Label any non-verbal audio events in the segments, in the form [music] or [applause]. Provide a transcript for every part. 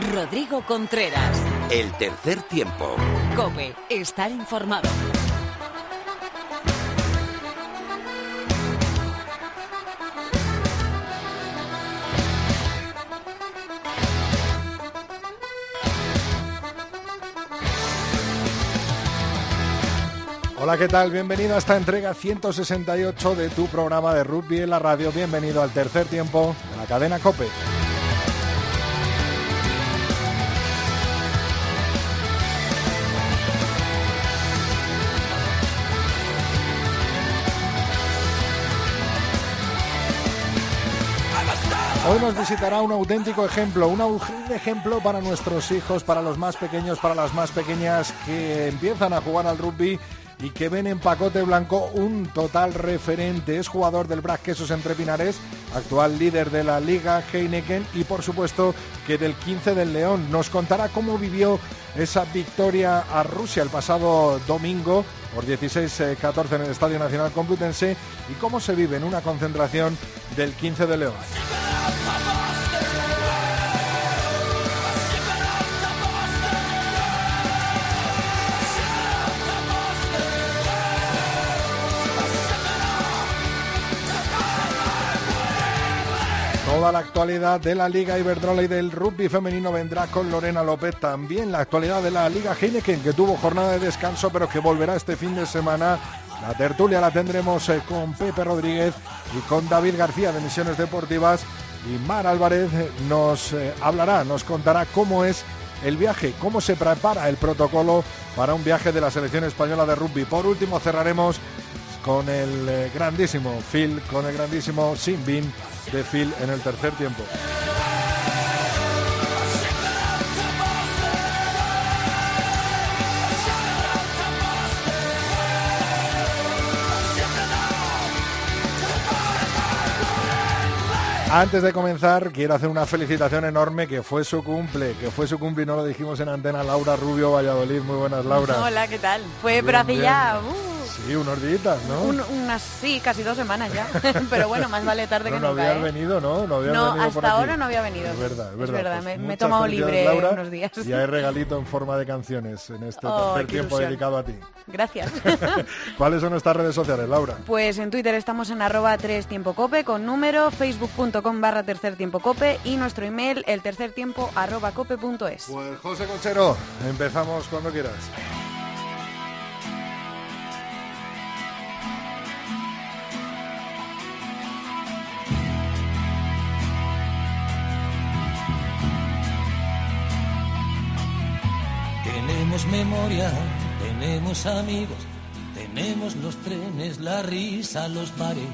Rodrigo Contreras. El tercer tiempo. Cope, estar informado. Hola, ¿qué tal? Bienvenido a esta entrega 168 de tu programa de rugby en la radio. Bienvenido al tercer tiempo de la cadena Cope. Hoy nos visitará un auténtico ejemplo, un ejemplo para nuestros hijos, para los más pequeños, para las más pequeñas que empiezan a jugar al rugby y que ven en Pacote Blanco un total referente. Es jugador del Brac Quesos Entre Pinares, actual líder de la Liga Heineken y por supuesto que del 15 del León. Nos contará cómo vivió esa victoria a Rusia el pasado domingo por 16-14 en el Estadio Nacional Complutense y cómo se vive en una concentración del 15 de León. La actualidad de la Liga Iberdrola y del rugby femenino vendrá con Lorena López. También la actualidad de la Liga Heineken, que tuvo jornada de descanso, pero que volverá este fin de semana. La tertulia la tendremos eh, con Pepe Rodríguez y con David García de Misiones Deportivas. Y Mar Álvarez eh, nos eh, hablará, nos contará cómo es el viaje, cómo se prepara el protocolo para un viaje de la selección española de rugby. Por último, cerraremos con el grandísimo Phil, con el grandísimo Simbin de Phil en el tercer tiempo. Antes de comenzar, quiero hacer una felicitación enorme que fue su cumple, que fue su cumple y no lo dijimos en antena, Laura Rubio Valladolid. Muy buenas, Laura. Hola, ¿qué tal? Fue, hace ya... Uh, Sí, unos días, ¿no? unas, sí, casi dos semanas ya. [laughs] Pero bueno, más vale tarde que no nunca. No había ¿eh? venido, ¿no? No, no hasta ahora no había venido. Es verdad, es verdad. Es verdad. Pues me, he tomado libre unos días. Y hay [laughs] regalito en forma de canciones en este oh, tercer tiempo dedicado a ti. Gracias. [laughs] ¿Cuáles son nuestras redes sociales, Laura? Pues en Twitter estamos en arroba 3 tiempo cope con número, facebook.com barra tercer tiempo cope y nuestro email el tercer tiempo arroba cope.es. Pues José Conchero, empezamos cuando quieras. Tenemos memoria, tenemos amigos, tenemos los trenes, la risa, los bares,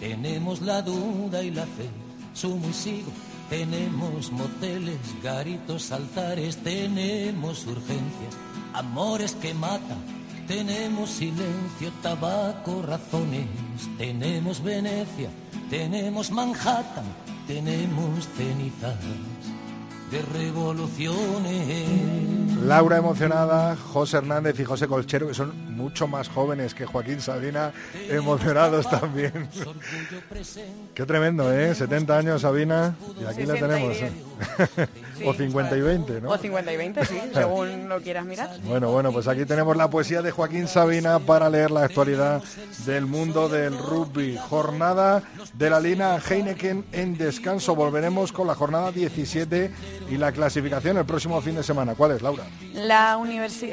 tenemos la duda y la fe, sumo y sigo, tenemos moteles, garitos, altares, tenemos urgencias, amores que matan, tenemos silencio, tabaco, razones, tenemos Venecia, tenemos Manhattan, tenemos cenizas de revoluciones. Laura emocionada, José Hernández y José Colchero, que son mucho más jóvenes que Joaquín Sabina, emocionados también. Qué tremendo, ¿eh? 70 años, Sabina, y aquí la tenemos. ¿eh? [laughs] o 50 y 20, ¿no? O 50 y 20, sí, [laughs] según lo quieras mirar. Bueno, bueno, pues aquí tenemos la poesía de Joaquín Sabina para leer la actualidad del mundo del rugby. Jornada de la Lina Heineken en descanso. Volveremos con la jornada 17 y la clasificación el próximo fin de semana. ¿Cuál es, Laura? La,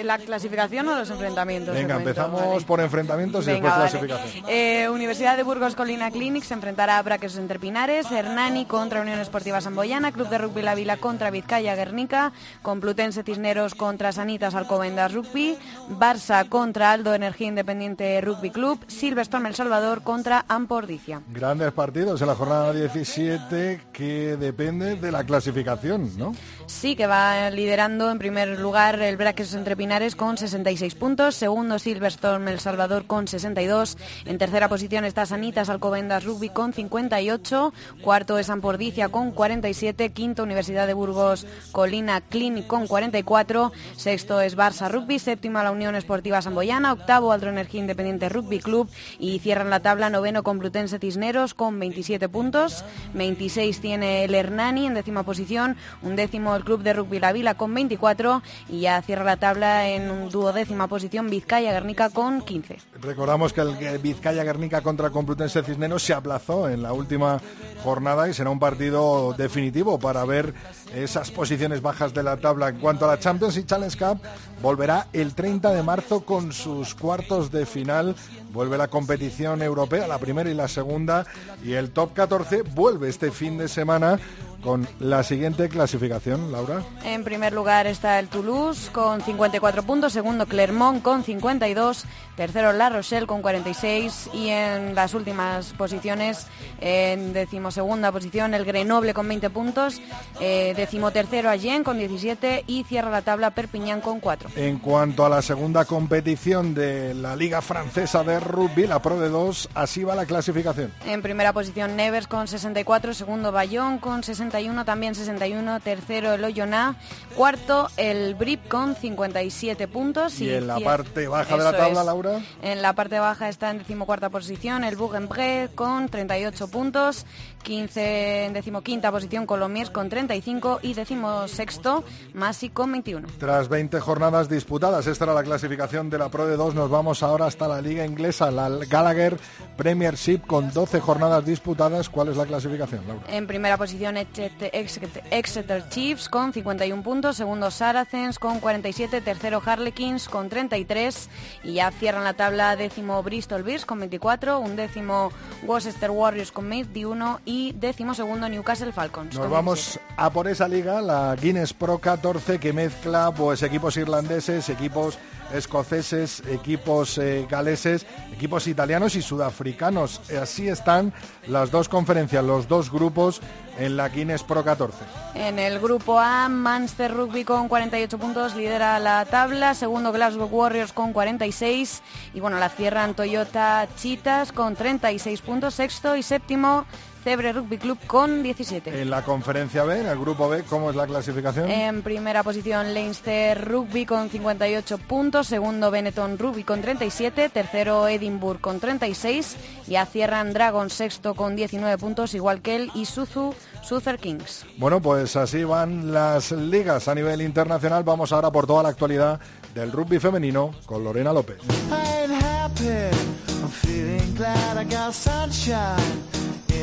la clasificación o los enfrentamientos. Venga, empezamos por enfrentamientos y después clasificación. Eh, Universidad de Burgos Colina Clinic se enfrentará a Braques Entre Pinares, Hernani contra Unión Esportiva Samboyana, Club de Rugby La Vila contra Vizcaya Guernica, Complutense Cisneros contra Sanitas Alcobendas Rugby, Barça contra Aldo Energía Independiente Rugby Club, Silverstone El Salvador contra Ampordicia. Grandes partidos en la jornada 17 que depende de la clasificación, ¿no? Que va liderando en primer lugar el Braques Entre Pinares con 66 puntos, segundo Silverstone El Salvador con 62, en tercera posición está Sanitas Alcobendas Rugby con 58, cuarto es Ampordicia con 47, quinto Universidad de Burgos Colina Clinic con 44, sexto es Barça Rugby, séptima la Unión Esportiva Samboyana, octavo Aldro Energía Independiente Rugby Club y cierran la tabla noveno Complutense Cisneros con 27 puntos, 26 tiene el Hernani en décima posición, un décimo el Club de Rugby La Vila con 24 y ya cierra la tabla en duodécima posición Vizcaya Guernica con 15. Recordamos que el Vizcaya Guernica contra Complutense Cisneros se aplazó en la última jornada y será un partido definitivo para ver esas posiciones bajas de la tabla. En cuanto a la Champions y Challenge Cup, volverá el 30 de marzo con sus cuartos de final. Vuelve la competición europea, la primera y la segunda, y el top 14 vuelve este fin de semana con la siguiente clasificación, Laura. En primer lugar está el Toulouse con 54 puntos, segundo Clermont con 52, tercero La Rochelle con 46 y en las últimas posiciones, en decimosegunda posición el Grenoble con 20 puntos, eh, decimotercero Allen con 17 y cierra la tabla Perpignan con 4. En cuanto a la segunda competición de la Liga Francesa de Rugby, la Pro de 2, así va la clasificación. En primera posición Nevers con 64, segundo Bayón con 60 también 61, tercero el Oyonnax, cuarto el Brip con 57 puntos. ¿Y, en la parte baja de la tabla, Laura? En la parte baja está en decimocuarta posición el Bougainville con 38 puntos, 15 en decimoquinta posición Colomiers con 35 y decimosexto Masi con 21. Tras 20 jornadas disputadas, esta era la clasificación de la Pro de 2, nos vamos ahora hasta la Liga Inglesa, la Gallagher Premiership con 12 jornadas disputadas. ¿Cuál es la clasificación, Laura? En primera posición Exeter Chiefs con 51 puntos, segundo Saracens con 47, tercero Harlequins con 33 y ya cierran la tabla décimo Bristol Bears con 24, un décimo Worcester Warriors con 21 y décimo segundo Newcastle Falcons. Nos vamos a por esa liga, la Guinness Pro 14 que mezcla pues equipos irlandeses, equipos escoceses, equipos eh, galeses, equipos italianos y sudafricanos. Así están las dos conferencias, los dos grupos en la Guinness Pro 14. En el grupo A, Manchester Rugby con 48 puntos lidera la tabla, segundo Glasgow Warriors con 46 y bueno, la cierran Toyota Chitas con 36 puntos, sexto y séptimo Cebre Rugby Club con 17. En la conferencia B, en el grupo B, ¿cómo es la clasificación? En primera posición Leinster Rugby con 58 puntos, segundo Benetton Rugby con 37, tercero Edinburgh con 36 y a cierran Dragon sexto con 19 puntos, igual que el Isuzu Suther Kings. Bueno, pues así van las ligas a nivel internacional. Vamos ahora por toda la actualidad del rugby femenino con Lorena López.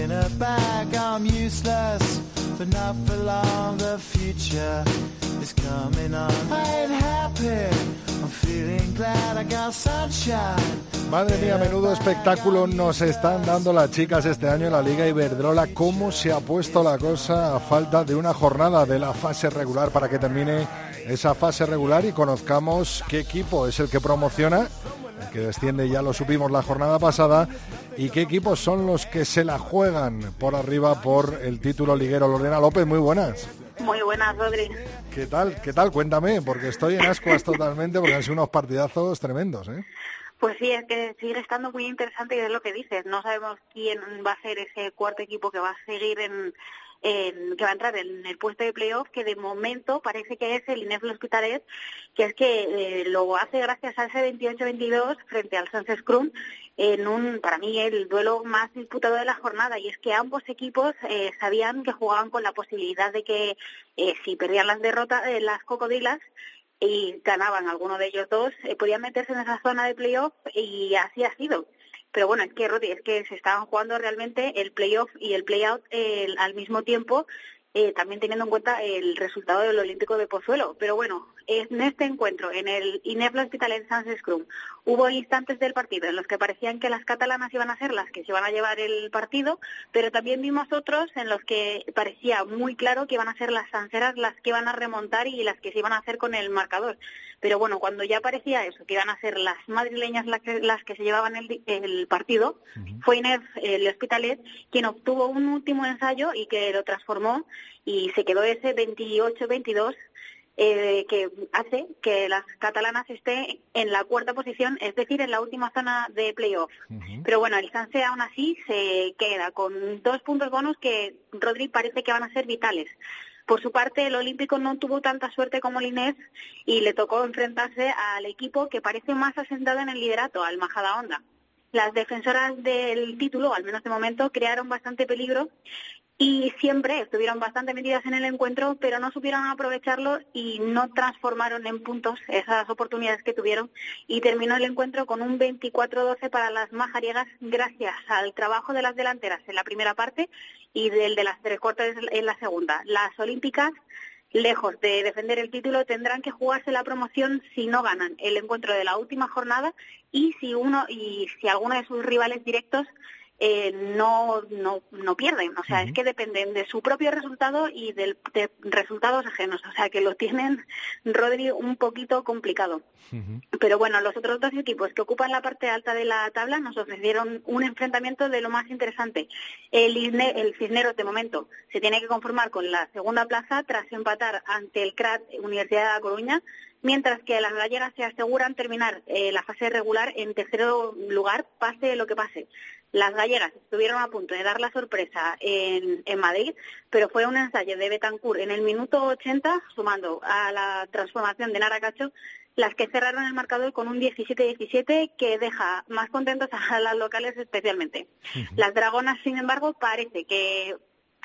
In a bag. I'm useless, but not for long. The future is coming on. I ain't happy. I'm feeling glad I got sunshine. Madre mía, menudo espectáculo nos están dando las chicas este año en la Liga Iberdrola. ¿Cómo se ha puesto la cosa a falta de una jornada de la fase regular para que termine esa fase regular y conozcamos qué equipo es el que promociona el que desciende ya lo supimos la jornada pasada, y qué equipos son los que se la juegan por arriba por el título liguero. Lorena López, muy buenas. Muy buenas, Rodri. ¿Qué tal? ¿Qué tal? Cuéntame, porque estoy en ascuas totalmente, porque han sido unos partidazos tremendos, ¿eh? Pues sí, es que sigue estando muy interesante y es lo que dices. No sabemos quién va a ser ese cuarto equipo que va a seguir en, que va a entrar en el puesto de playoff, que de momento parece que es el Inés Hospitalet, que es que eh, lo hace gracias a ese 28-22 frente al Sunset Scrum, en un, para mí, el duelo más disputado de la jornada, y es que ambos equipos eh, sabían que jugaban con la posibilidad de que eh, si perdían las derrotas, las cocodrilas, y ganaban alguno de ellos dos, podían meterse en esa zona de playoff y así ha sido. Pero bueno, es que, Rodi, es que se estaban jugando realmente el playoff y el playout al mismo tiempo, eh, también teniendo en cuenta el resultado del Olímpico de Pozuelo. Pero bueno, en este encuentro, en el Inefla Hospital en Sans Scrum, hubo instantes del partido en los que parecían que las catalanas iban a ser las que se iban a llevar el partido, pero también vimos otros en los que parecía muy claro que iban a ser las sanseras las que iban a remontar y las que se iban a hacer con el marcador. Pero bueno, cuando ya parecía eso, que iban a ser las madrileñas las que, las que se llevaban el, partido, fue Inés el Hospitalet quien obtuvo un último ensayo y que lo transformó y se quedó ese 28-22 eh, que hace que las catalanas estén en la cuarta posición, es decir, en la última zona de playoff. Pero bueno, el Sanse aún así se queda con dos puntos bonos que Rodri parece que van a ser vitales. Por su parte, el Olímpico no tuvo tanta suerte como el Inés y le tocó enfrentarse al equipo que parece más asentado en el liderato, al Majada Honda. Las defensoras del título, al menos de momento, crearon bastante peligro y siempre estuvieron bastante metidas en el encuentro, pero no supieron aprovecharlo y no transformaron en puntos esas oportunidades que tuvieron y terminó el encuentro con un 24-12 para las majariegas gracias al trabajo de las delanteras en la primera parte y del de las tres cuartas en la segunda. Las olímpicas lejos de defender el título, tendrán que jugarse la promoción si no ganan el encuentro de la última jornada y si uno y si alguno de sus rivales directos eh, no, no, no pierden. O sea, es que dependen de su propio resultado y de resultados ajenos. O sea, que lo tienen, Rodri, un poquito complicado. Pero bueno, los otros dos equipos que ocupan la parte alta de la tabla nos ofrecieron un enfrentamiento de lo más interesante. El, el Cisneros, de momento, se tiene que conformar con la segunda plaza tras empatar ante el CRAT Universidad de La Coruña mientras que las gallegas se aseguran terminar eh, la fase regular en tercero lugar, pase lo que pase. Las gallegas estuvieron a punto de dar la sorpresa en, en Madrid, pero fue un ensayo de Betancourt en el minuto 80, sumando a la transformación de Naracacho, las que cerraron el marcador con un 17-17 que deja más contentos a las locales especialmente. Las dragonas, sin embargo, parece que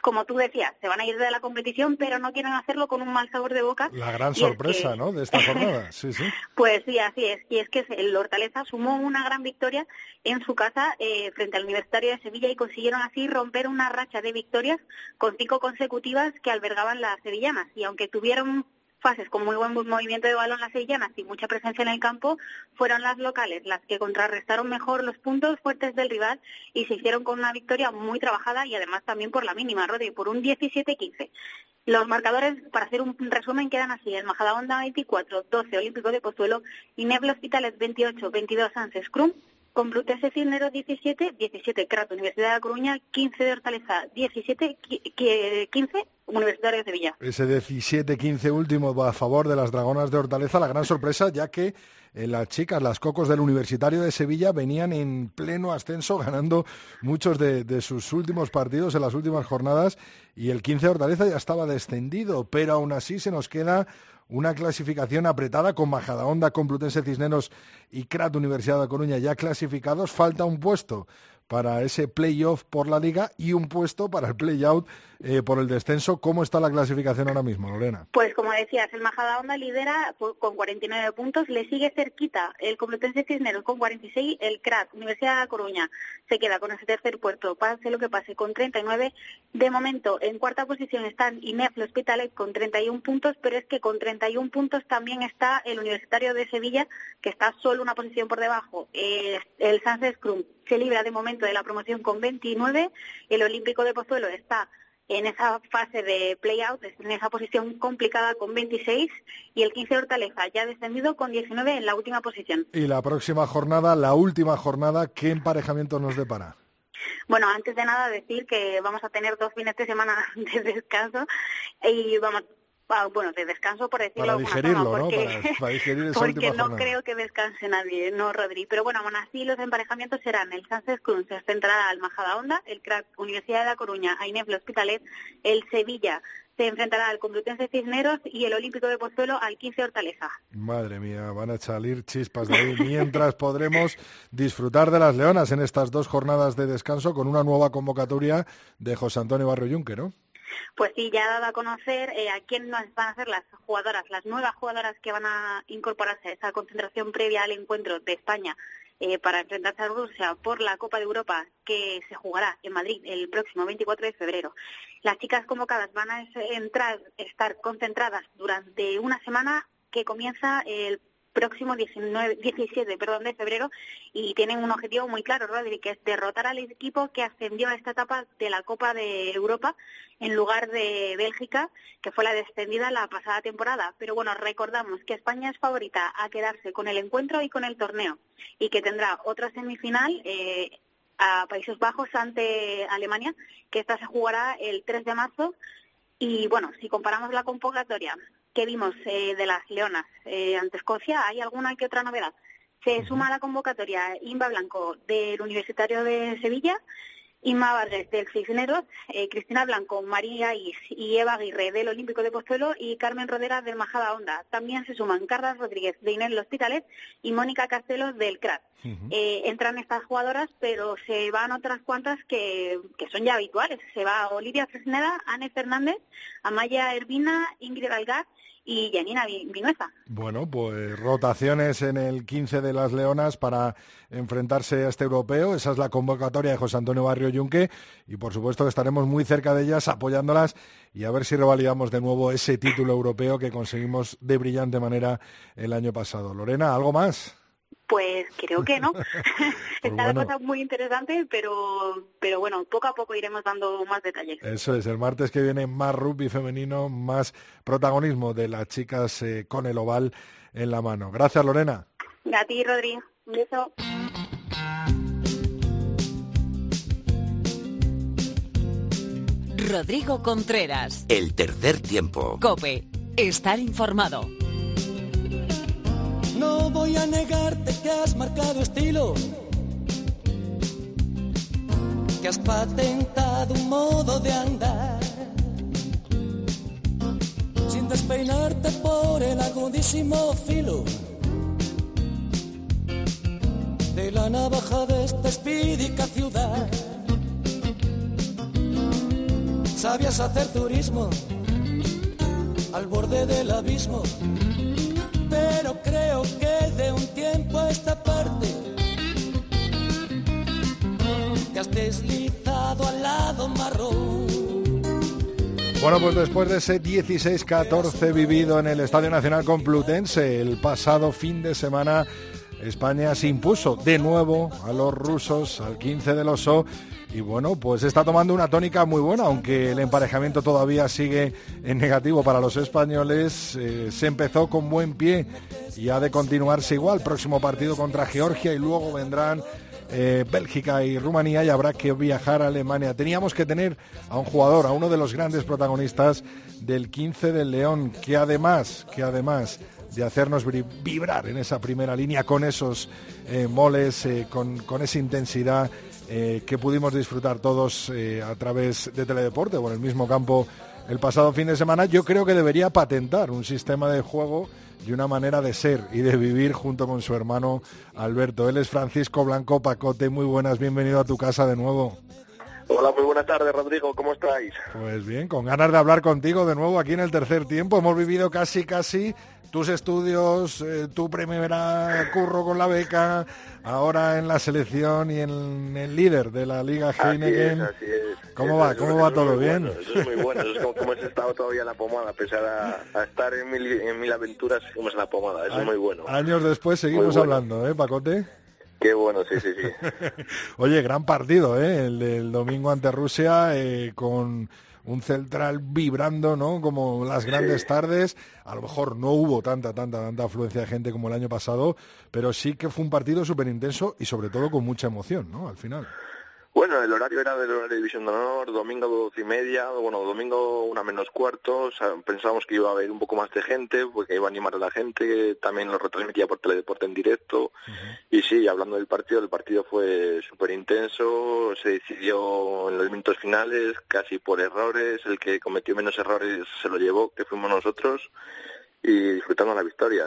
como tú decías, se van a ir de la competición, pero no quieren hacerlo con un mal sabor de boca. La gran sorpresa, ¿no?, de esta jornada. Sí, sí. [laughs] Pues sí, así es. Y es que el Hortaleza sumó una gran victoria en su casa eh, frente al Universitario de Sevilla y consiguieron así romper una racha de victorias con cinco consecutivas que albergaban las sevillanas. Y aunque tuvieron fases con muy buen movimiento de balón las sevillanas y mucha presencia en el campo, fueron las locales las que contrarrestaron mejor los puntos fuertes del rival y se hicieron con una victoria muy trabajada y además también por la mínima, Rodri, por un 17-15. Los marcadores, para hacer un resumen, quedan así. El Majadahonda 24, 12 Olímpico de Pozuelo y Neblo Hospitales 28, 22 Sánchez Crum Complutense Cisneros 17, 17 Crat Universidad de La Coruña, 15 de Hortaleza, 17, 15 Universitario de Sevilla. Ese 17-15 último a favor de las Dragonas de Hortaleza, la gran sorpresa, ya que eh, las chicas, las cocos del Universitario de Sevilla, venían en pleno ascenso, ganando muchos de, de, sus últimos partidos en las últimas jornadas, y el 15 de Hortaleza ya estaba descendido, pero aún así se nos queda una clasificación apretada con Majadahonda, Complutense Cisneros y CRAT Universidad de Coruña ya clasificados. Falta un puesto para ese playoff por la liga y un puesto para el playout eh, por el descenso. ¿Cómo está la clasificación ahora mismo, Lorena? Pues como decías, el Majadahonda lidera con 49 puntos, le sigue cerquita el Complutense Cisneros con 46, el CRAT, Universidad de Coruña, se queda con ese tercer puesto, pase lo que pase, con 39. De momento, en cuarta posición están INEF Hospitalet con 31 puntos, pero es que con 31 puntos también está el Universitario de Sevilla, que está solo una posición por debajo. el Sánchez Crum se libra de momento de la promoción con 29, el Olímpico de Pozuelo está en esa fase de play-out, en esa posición complicada con 26 y el 15 Hortaleza ya descendido con 19 en la última posición. Y la próxima jornada, la última jornada, ¿qué emparejamiento nos depara? Bueno, antes de nada decir que vamos a tener dos fines de semana [laughs] de descanso y vamos bueno, de descanso por decirlo para digerirlo, forma, porque, ¿no? Para, digerir [laughs] esa porque no creo que descanse nadie, no Rodri. Pero bueno, aún así los emparejamientos serán el Sánchez Cruz se enfrentará al Majadahonda, el Crack Universidad de La Coruña a Inefle Hospitalet, el Sevilla se enfrentará al Complutense Cisneros y el Olímpico de Pozuelo al 15 Hortaleza. Madre mía, van a salir chispas de ahí mientras podremos disfrutar de las leonas en estas dos jornadas de descanso con una nueva convocatoria de José Antonio Barrio Yunque, ¿no? Pues sí, ya ha dado a conocer eh, a quién van a ser las jugadoras, las nuevas jugadoras que van a incorporarse a esa concentración previa al encuentro de España eh, para enfrentarse a Rusia por la Copa de Europa que se jugará en Madrid el próximo 24 de febrero. Las chicas convocadas van a entrar, estar concentradas durante una semana que comienza el próximo 19, 17 perdón, de febrero y tienen un objetivo muy claro, Rodri, que es derrotar al equipo que ascendió a esta etapa de la Copa de Europa en lugar de Bélgica, que fue la descendida la pasada temporada. Pero bueno, recordamos que España es favorita a quedarse con el encuentro y con el torneo y que tendrá otra semifinal eh, a Países Bajos ante Alemania, que esta se jugará el 3 de marzo. Y bueno, si comparamos la convocatoria que vimos eh, de las Leonas eh, ante Escocia, ¿hay alguna que otra novedad? Se suma a la convocatoria Imba Blanco del Universitario de Sevilla, Inma Vargas del Cisneros, eh, Cristina Blanco, María Is y Eva Aguirre del Olímpico de Pozuelo y Carmen Rodera del Majada Honda. También se suman Carlas Rodríguez de Inés Hospitales y Mónica Castelo del CRAT. Eh, entran estas jugadoras, pero se van otras cuantas que, que son ya habituales. Se va Olivia Fresneda, Anne Fernández, Amaya Ervina, Ingrid Algar y Janina Vinuesa. Bueno, pues rotaciones en el 15 de las Leonas para enfrentarse a este europeo. Esa es la convocatoria de José Antonio Barrio Yunque y por supuesto estaremos muy cerca de ellas apoyándolas y a ver si revalidamos de nuevo ese título europeo que conseguimos de brillante manera el año pasado. Lorena, ¿algo más? Pues creo que no. [laughs] Está la cosa muy interesante, pero, pero bueno, poco a poco iremos dando más detalles. Eso es, el martes que viene más rugby femenino, más protagonismo de las chicas eh, con el oval en la mano. Gracias, Lorena. A ti, Rodri. Un beso. Rodrigo Contreras. El tercer tiempo. Cope. Estar informado. No voy a negarte que has marcado estilo, que has patentado un modo de andar, sin despeinarte por el agudísimo filo de la navaja de esta espídica ciudad. Sabías hacer turismo al borde del abismo pero creo que de un tiempo a esta parte te has deslizado al lado marrón. Bueno, pues después de ese 16-14 vivido en el Estadio Nacional Complutense el pasado fin de semana, España se impuso de nuevo a los rusos al 15 del oso y bueno, pues está tomando una tónica muy buena, aunque el emparejamiento todavía sigue en negativo para los españoles. Eh, se empezó con buen pie y ha de continuarse igual. Próximo partido contra Georgia y luego vendrán eh, Bélgica y Rumanía y habrá que viajar a Alemania. Teníamos que tener a un jugador, a uno de los grandes protagonistas del 15 del León, que además, que además de hacernos vibrar en esa primera línea con esos eh, moles, con, con esa intensidad eh, que pudimos disfrutar todos eh, a través de Teledeporte o en el mismo campo el pasado fin de semana, yo creo que debería patentar un sistema de juego y una manera de ser y de vivir junto con su hermano Alberto. Él es Francisco Blanco Pacote. Muy buenas, bienvenido a tu casa de nuevo. Hola, muy buenas tardes, Rodrigo. ¿Cómo estáis? Pues bien, con ganas de hablar contigo de nuevo aquí en el tercer tiempo. Hemos vivido casi, casi tus estudios, eh, tu primera curro con la beca, ahora en la selección y en el líder de la Liga Heineken. Así es, ¿Cómo va? ¿Cómo va todo? ¿Bien? eso es muy bueno. Eso es como, como has estado todavía en la pomada, a pesar a, estar en mil, en mil aventuras, seguimos en la pomada. Eso es muy bueno. Años después seguimos hablando, ¿eh, Pacote? Qué bueno, sí, sí, sí. [laughs] Oye, gran partido, ¿eh? El del domingo ante Rusia eh, con un central vibrando, ¿no? Como las grandes tardes. A lo mejor no hubo tanta, tanta, tanta afluencia de gente como el año pasado, pero sí que fue un partido súper intenso y sobre todo con mucha emoción, ¿no? Al final. Bueno, el horario era del horario de División de Honor, domingo doce y media, bueno, domingo una menos cuarto, pensábamos que iba a haber un poco más de gente, porque iba a animar a la gente, también lo retransmitía por Teledeporte en directo, y sí, hablando del partido, el partido fue súper intenso, se decidió en los minutos finales, casi por errores, el que cometió menos errores se lo llevó, que fuimos nosotros, y disfrutando la victoria.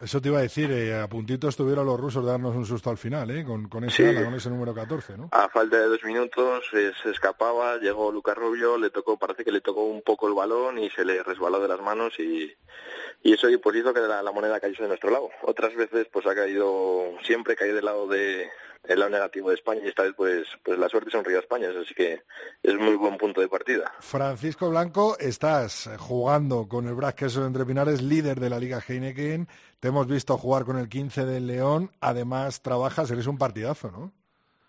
Eso te iba a decir, eh, a puntito estuvieron los rusos de darnos un susto al final, ¿eh? con, con ese ala, con ese número 14, ¿no? A falta de dos minutos eh, se escapaba, llegó Lucas Rubio, le tocó, parece que le tocó un poco el balón y se le resbaló de las manos y, y eso pues hizo que la, moneda cayese de nuestro lado. Otras veces pues ha caído, siempre cae del lado de, el lado negativo de España y esta vez pues, pues la suerte sonríe a España, así que es muy buen punto de partida. Francisco Blanco, estás jugando con el Queso de Entre Pinares, líder de la Liga Heineken, te hemos visto jugar con el 15 del León, además trabajas, eres un partidazo, ¿no?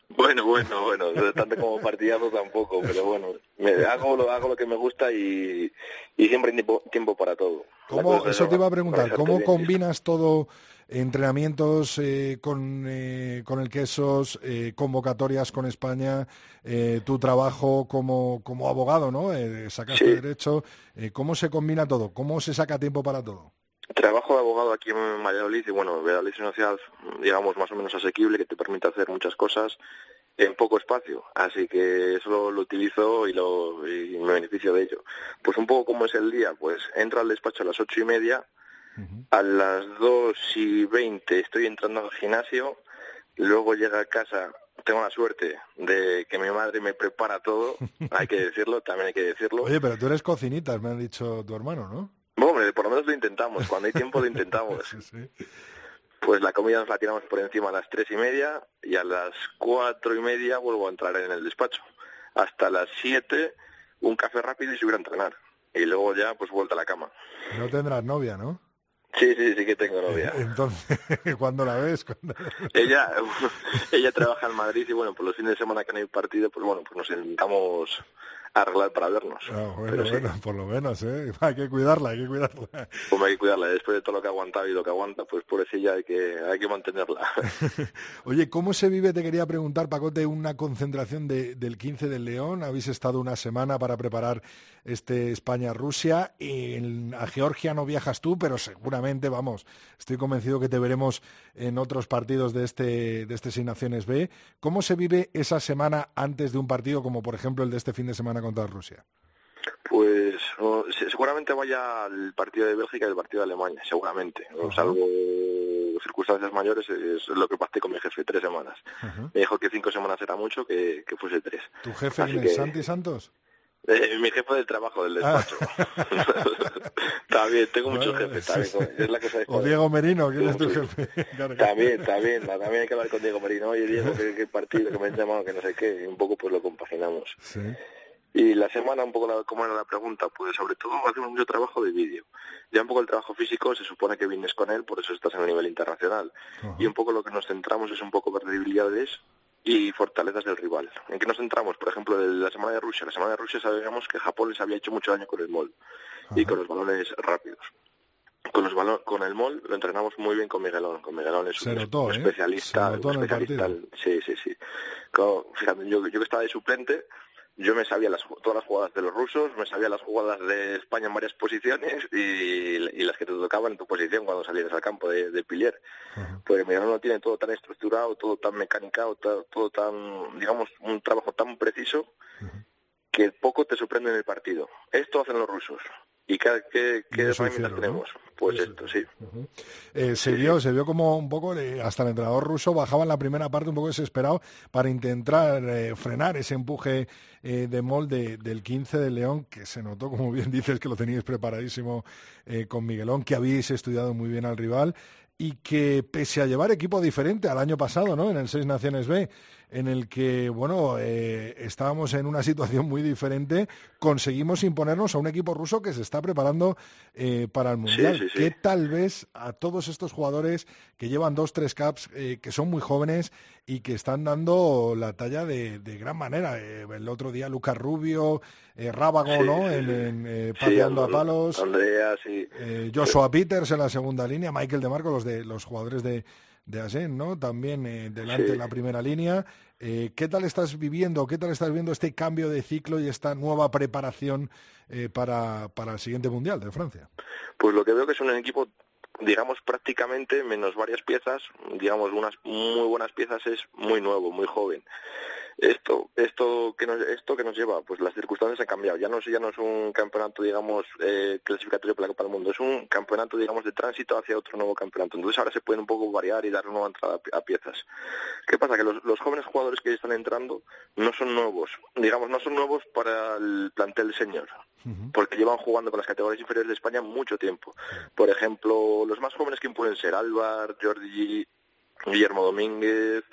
Bueno, bueno, bueno, tanto como partidazo tampoco, pero bueno, me, hago, lo, hago lo que me gusta y, y siempre hay tiempo, para todo. ¿Cómo, eso te iba a preguntar, ¿cómo combinas todo entrenamientos eh, con, eh, con el Quesos, eh, convocatorias con España, tu trabajo como, como abogado, ¿no? sacaste derecho. ¿Cómo se combina todo? ¿Cómo se saca tiempo para todo? Trabajo de abogado aquí en Valladolid y bueno, Valladolid es una ciudad, digamos, más o menos asequible que te permite hacer muchas cosas en poco espacio, así que eso lo, utilizo y, lo, y me beneficio de ello. Pues un poco como es el día, pues entro al despacho a las ocho y media, a las dos y veinte estoy entrando al gimnasio, luego llega a casa, tengo la suerte de que mi madre me prepara todo, [laughs] hay que decirlo, también hay que decirlo. Oye, pero tú eres cocinita, me ha dicho tu hermano, ¿no? Bueno, por lo menos lo intentamos, cuando hay tiempo lo intentamos. [laughs] Pues la comida nos la tiramos por encima a las tres y media y a las cuatro y media vuelvo a entrar en el despacho. Hasta las siete un café rápido y subir a entrenar. Y luego ya pues vuelta a la cama. No tendrás novia, ¿no? Sí, sí, sí que tengo novia. Entonces, [laughs] ¿cuándo la ves? ella [laughs] ella trabaja en Madrid y bueno, por los fines de semana que no hay partido, pues bueno, pues nos sentamos arreglar para vernos. Ah, bueno, bueno, por lo menos, ¿eh? [laughs] Hay que cuidarla, hay que cuidarla. Pues hay que cuidarla. Después de todo lo que ha aguantado y lo que aguanta, pues por eso ya hay que, hay que mantenerla. Oye, ¿cómo se vive, te quería preguntar, Pacote, una concentración de, del 15 del León? Habéis estado una semana para preparar este España-Rusia. A Georgia no viajas tú, pero seguramente, vamos, estoy convencido que te veremos en otros partidos de este, de este Seis Naciones B. ¿Cómo se vive esa semana antes de un partido como, por ejemplo, el de este fin de semana contra Rusia? Pues seguramente vaya al partido de Bélgica y al partido de Alemania, seguramente. Salvo circunstancias mayores, es lo que pasé con mi jefe, tres semanas. Me dijo que cinco semanas era mucho, que, que fuese tres. ¿Tu jefe es Santi Santos? Eh, mi jefe del trabajo, del ah. despacho. [laughs] también, tengo muchos jefes, también. Es la cosa de o Diego Merino, ¿quién es tu jefe? [laughs] también, también, también hay que hablar con Diego Merino. Oye, Diego, ¿qué, partido que me han llamado, que no sé qué. Y un poco pues lo compaginamos. Sí. Y la semana, un poco la, como era la pregunta, pues sobre todo hacemos mucho trabajo de vídeo. Ya un poco el trabajo físico se supone que vienes con él, por eso estás en el nivel internacional. Y un poco lo que nos centramos es un poco ver debilidades y fortalezas del rival. ¿En qué nos centramos? Por ejemplo, la semana de Rusia. La semana de Rusia sabíamos que Japón les había hecho mucho daño con el MOL y con los balones rápidos. Con, los con el MOL lo entrenamos muy bien con Miguelón. Con Miguelón es un, ¿eh? especialista. especialista sí, sí, sí. fíjate, yo, yo que estaba de suplente, yo me sabía las, todas las jugadas de los rusos, me sabía las jugadas de España en varias posiciones y, las que te tocaban en tu posición cuando salieras al campo de, de Pilier. Pues mira, no tiene todo tan estructurado, todo tan mecanicado, todo, tan, digamos, un trabajo tan preciso que poco te sorprende en el partido. Esto hacen los rusos. ¿Y qué, qué, herramientas tenemos? Pues esto, sí. Eh, se vio, se vio como un poco, hasta el entrenador ruso bajaba en la primera parte un poco desesperado para intentar eh, frenar ese empuje eh, de molde del 15 de León, que se notó, como bien dices, que lo teníais preparadísimo con Miguelón, que habíais estudiado muy bien al rival y que pese a llevar equipo diferente al año pasado, ¿no? En el Seis Naciones B, en el que, bueno, eh, estábamos en una situación muy diferente, conseguimos imponernos a un equipo ruso que se está preparando eh, para el Mundial. Que tal vez a todos estos jugadores que llevan dos, tres caps, eh, que son muy jóvenes y que están dando la talla de, gran manera. el otro día Lucas Rubio, Rábago, ¿no? En, pateando a palos. Andrea, Joshua Peters en la segunda línea, Michael de Marco, los, de, los jugadores de de Asen, ¿no? También eh, delante de la primera línea. Eh, ¿Qué tal estás viviendo, qué tal estás viendo este cambio de ciclo y esta nueva preparación eh, para, para el siguiente Mundial de Francia? Pues lo que veo que es un equipo digamos prácticamente menos varias piezas, digamos unas muy buenas piezas es muy nuevo, muy joven. Esto, esto que nos, esto que nos lleva, pues las circunstancias han cambiado. Ya no, ya no es un campeonato, digamos, eh, clasificatorio para la Copa del Mundo, es un campeonato, digamos, de tránsito hacia otro nuevo campeonato. Entonces ahora se pueden un poco variar y dar una nueva entrada a, piezas. ¿Qué pasa? Que los, jóvenes jugadores que están entrando no son nuevos, digamos, no son nuevos para el plantel señor, porque llevan jugando con las categorías inferiores de España mucho tiempo. Por ejemplo, los más jóvenes que pueden ser Álvar, Jordi, Guillermo Domínguez,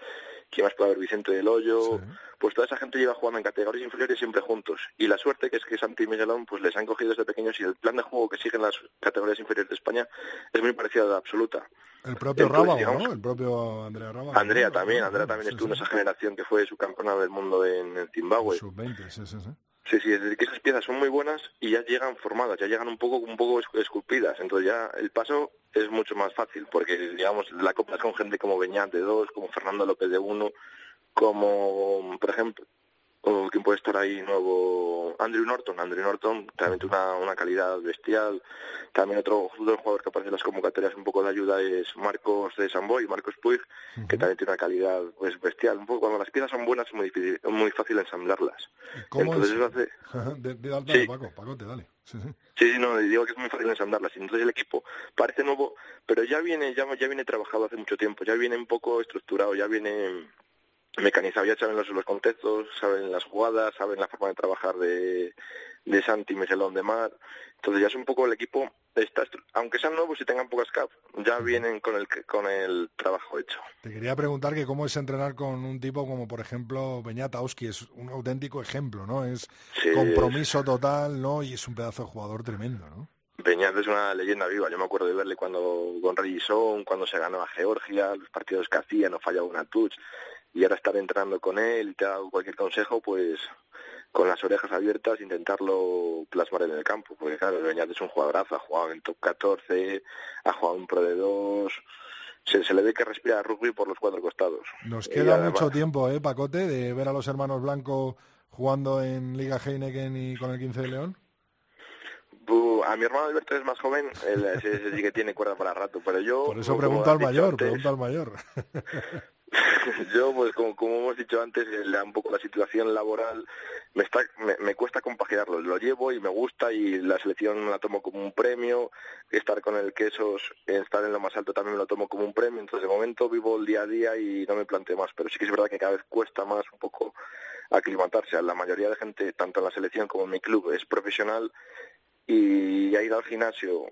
quién más puede haber Vicente del Hoyo, pues toda esa gente lleva jugando en categorías inferiores siempre juntos. Y la suerte que es que Santi y Miguelón pues les han cogido desde pequeños y el plan de juego que siguen las categorías inferiores de España es muy parecido a la absoluta. El propio Rábago, ¿no? El propio Andrea Rábago. Andrea también, Andrea también estuvo en esa generación que fue subcampeona del mundo en, Zimbabue. Sub-20, sí, sí, sí. Sí, sí, es decir, que esas piezas son muy buenas y ya llegan formadas, ya llegan un poco un poco esculpidas. Entonces ya el paso es mucho más fácil porque, digamos, la copa con gente como Beñat de dos, como Fernando López de uno, como, por ejemplo, o quién puede estar ahí nuevo Andrew Norton Andrew Norton también tiene una, una calidad bestial también otro, jugador que aparece en las convocatorias un poco de ayuda es Marcos de Samboy Marcos Puig que también tiene una calidad pues bestial un poco cuando las piezas son buenas es muy difícil muy fácil ensamblarlas ¿Cómo entonces es? hace [laughs] De, de- dale, Sí. Paco, Paco, te dale. Sí, sí. Sí, sí, no, digo que es muy fácil ensamblarlas. Entonces el equipo parece nuevo, pero ya viene, ya, ya viene trabajado hace mucho tiempo, ya viene un poco estructurado, ya viene mecanizado, ya saben los, los contextos, saben las jugadas, saben la forma de trabajar de, de Santi Meselón de Mar. Entonces ya es un poco el equipo, está, aunque sean nuevos y tengan pocas cap, ya vienen con el, con el trabajo hecho. Te quería preguntar que cómo es entrenar con un tipo como, por ejemplo, Beñatowski, es un auténtico ejemplo, ¿no? Es Sí, compromiso total, ¿no? Y es un pedazo de jugador tremendo, ¿no? Beñat es una leyenda viva. Yo me acuerdo de verle cuando con Regison, cuando se ganó a Georgia, los partidos que hacía, no fallaba una touch. Y ahora estar entrenando con él y te ha dado cualquier consejo, pues con las orejas abiertas intentarlo plasmar en el campo. Porque claro, Beñat es un jugadorazo, ha jugado en top 14, ha jugado en Pro de 2. Se, se le ve que respira rugby por los cuatro costados. Nos queda además- mucho tiempo, ¿eh, Pacote, de ver a los hermanos Blanco jugando en Liga Heineken y con el 15 de León? Bu- A mi hermano Alberto es más joven, él ese, ese sí que tiene cuerda para rato, pero yo... Por eso has al dicho mayor, pregunto al mayor. [laughs] [laughs] Yo, pues como, como hemos dicho antes, la- un poco la situación laboral me, está, me, me cuesta compaginarlo. Lo llevo y me gusta y la selección me la tomo como un premio. Estar con el quesos, estar en lo más alto también me lo tomo como un premio. Entonces, de momento vivo el día a día y no me planteo más. Pero sí que es verdad que cada vez cuesta más un poco aclimatarse. La mayoría de gente, tanto en la selección como en mi club, es profesional y ha ido al gimnasio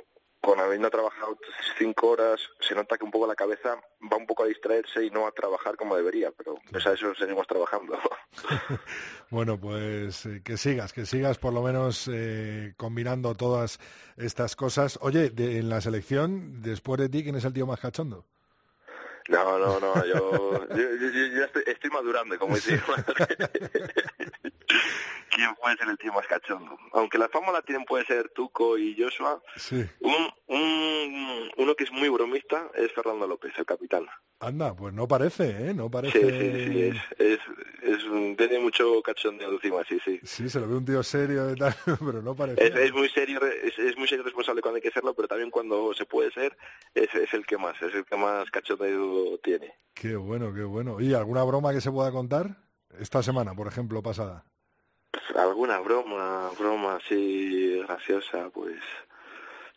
con habiendo trabajado cinco horas, se nota que un poco la cabeza va un poco a distraerse y no a trabajar como debería, pero pues a eso seguimos trabajando. [laughs] [laughs] Bueno, pues eh, que sigas, que sigas por lo menos eh, combinando todas estas cosas. Oye, de- en la selección, después de ti, ¿quién es el tío más cachondo? No, no, no, yo, yo, yo- estoy, estoy madurando, como madre. [laughs] ¿Quién puede ser el tío más cachondo? Aunque la fama la tienen puede ser Tuco y Joshua, Sí. un, un, uno que es muy bromista es Fernando López, el capitán. Anda, pues no parece, ¿eh? No parece... Sí, sí, sí, es, es, tiene mucho cachondeo encima, sí, sí. Sí, se lo ve un tío serio y tal, [laughs] pero no parece. Es, es muy serio, es, es muy serio responsable cuando hay que serlo, pero también cuando se puede ser, es, es el que más, es el que más cachondeo tiene. Qué bueno, qué bueno. ¿Y alguna broma que se pueda contar? Esta semana, por ejemplo, pasada. Alguna broma, broma así graciosa, pues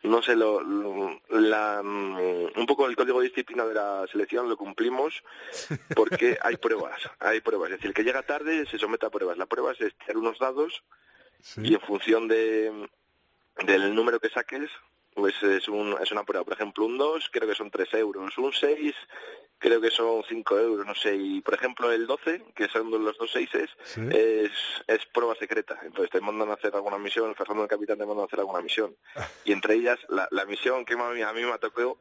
no sé, lo, lo- la, mm, un poco el código de disciplina de la selección lo cumplimos [laughs] porque hay pruebas, hay pruebas. Es decir, el que llega tarde se somete a pruebas. La prueba es tirar unos dados Sí. y en función de del número que saques, pues es, un, es una prueba. Por ejemplo, un 2 creo que son 3 euros, un 6 creo que son 5 euros, no sé. Y por ejemplo, el 12, que son los dos seises, Sí. es, es prueba secreta. Entonces te mandan a hacer alguna misión, Fernando el capitán te manda a hacer alguna misión. [laughs] Y entre ellas, la, la misión que a mí, a mí me tocó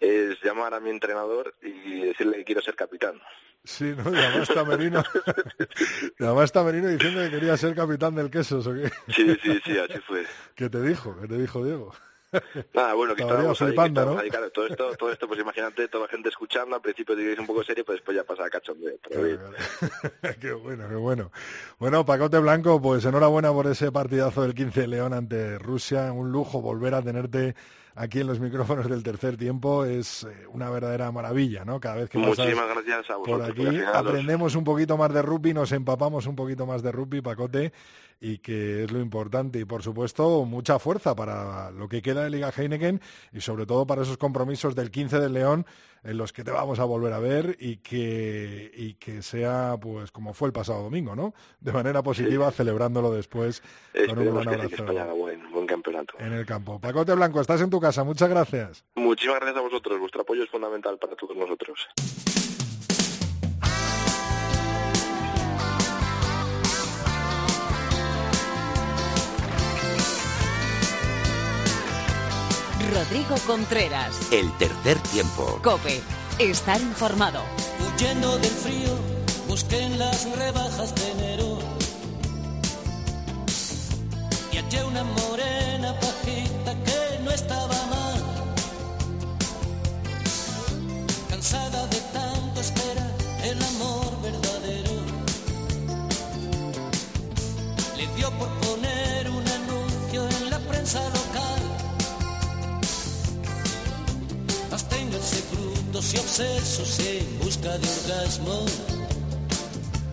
es llamar a mi entrenador y decirle que quiero ser capitán. Sí, ¿no? Llamaste a Merino. [laughs] Llamaste a Merino diciendo que quería ser capitán del quesos, ¿o qué? Sí, sí, sí, así fue. [laughs] ¿Qué te dijo? ¿Qué te dijo Diego? [laughs] Nada, bueno, que estábamos ahí, que flipando, estábamos ¿no? ahí, claro, todo esto, todo esto, pues imagínate, toda la gente escuchando, al principio diréis un poco serio, pero después ya pasa a cachondeo. [laughs] Qué bueno, qué bueno. Bueno, Pacote Blanco, pues enhorabuena por ese partidazo del 15 de León ante Rusia. Un lujo volver a tenerte aquí en los micrófonos del tercer tiempo. Es eh, una verdadera maravilla, ¿no? Cada vez que Muchísimas gracias a por aquí aprendemos un poquito más de rugby, nos empapamos un poquito más de rugby, Pacote, y que es lo importante. Y por supuesto, mucha fuerza para lo que queda de Liga Heineken y sobre todo para esos compromisos del 15 de León en los que te vamos a volver a ver y que, y que sea pues como fue el pasado domingo, ¿no? De manera positiva, celebrándolo después con un gran abrazo Campeonato. en el campo. Pacote Blanco, estás en tu casa, muchas gracias. Muchísimas gracias a vosotros, vuestro apoyo es fundamental para todos nosotros. Rodrigo Contreras. El tercer tiempo. Cope. Estar informado. Huyendo del frío, busqué en las rebajas de enero. Y hallé una morena Cansada de tanto esperar el amor verdadero. me dio por poner un anuncio en la prensa local. Absténganse brutos y obsesos en busca de orgasmo.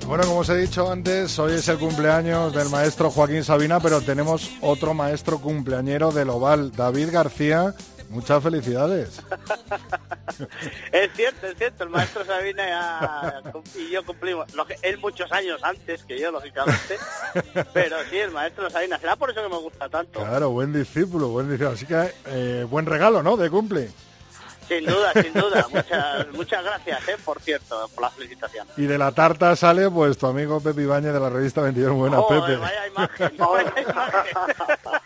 Bueno, como os he dicho antes, hoy es el cumpleaños del maestro Joaquín Sabina, pero tenemos otro maestro cumpleañero del Oval, David García. Muchas felicidades. [laughs] es cierto, es cierto. El maestro Sabina ya, y yo cumplimos. Él muchos años antes que yo, lógicamente. [laughs] pero sí, el maestro Sabina. Será por eso que me gusta tanto. Claro, buen discípulo, buen discípulo. Así que eh, buen regalo, ¿no? De cumple. Sin duda, sin duda. Muchas, muchas gracias, ¿eh? por cierto, por la felicitación. Y de la tarta sale pues tu amigo Pepe Ibañez de la revista 22. Buenas, Pepe. Vaya imagen, vaya imagen. [laughs]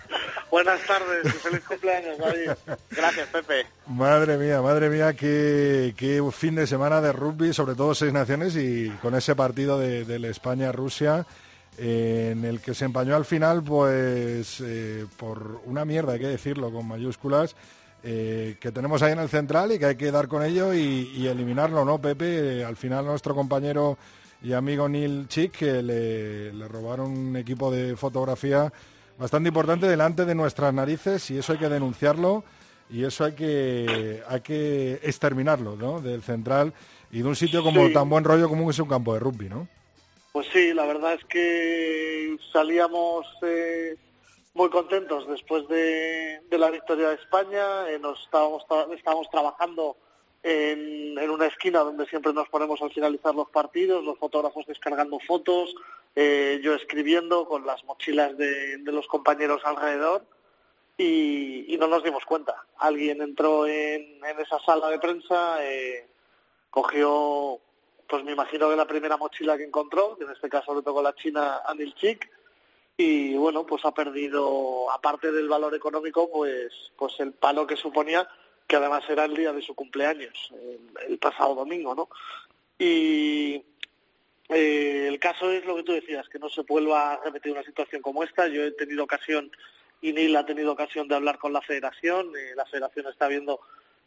Buenas tardes y feliz cumpleaños, David. Gracias, Pepe. Madre mía, madre mía, qué, qué, fin de semana de rugby, sobre todo seis naciones y con ese partido de, de España-Rusia eh, en el que se empañó al final, pues eh, por una mierda, hay que decirlo, con mayúsculas, eh, que tenemos ahí en el central y que hay que dar con ello y, y eliminarlo, ¿no, Pepe? al final nuestro compañero y amigo Neil Chick, que le, le robaron un equipo de fotografía bastante importante delante de nuestras narices y eso hay que denunciarlo y eso hay que hay que exterminarlo ¿no? del central y de un sitio como Sí. tan buen rollo como es un campo de rugby ¿no? Pues sí, la verdad es que salíamos eh, muy contentos después de, de la victoria de España. Eh, nos estábamos, estábamos trabajando en, una esquina donde siempre nos ponemos al finalizar los partidos, los fotógrafos descargando fotos, eh, yo escribiendo con las mochilas de, de los compañeros alrededor y, y no nos dimos cuenta. Alguien entró en, en esa sala de prensa, eh, cogió, pues me imagino que la primera mochila que encontró, que en este caso le tocó la china a Neil Chick, y bueno, pues ha perdido, aparte del valor económico, pues, pues el palo que suponía, que además era el día de su cumpleaños, el, pasado domingo, ¿no? Y eh, el caso es lo que tú decías, que no se vuelva a repetir una situación como esta. Yo he tenido ocasión, y Neil ha tenido ocasión de hablar con la federación, eh, la federación está viendo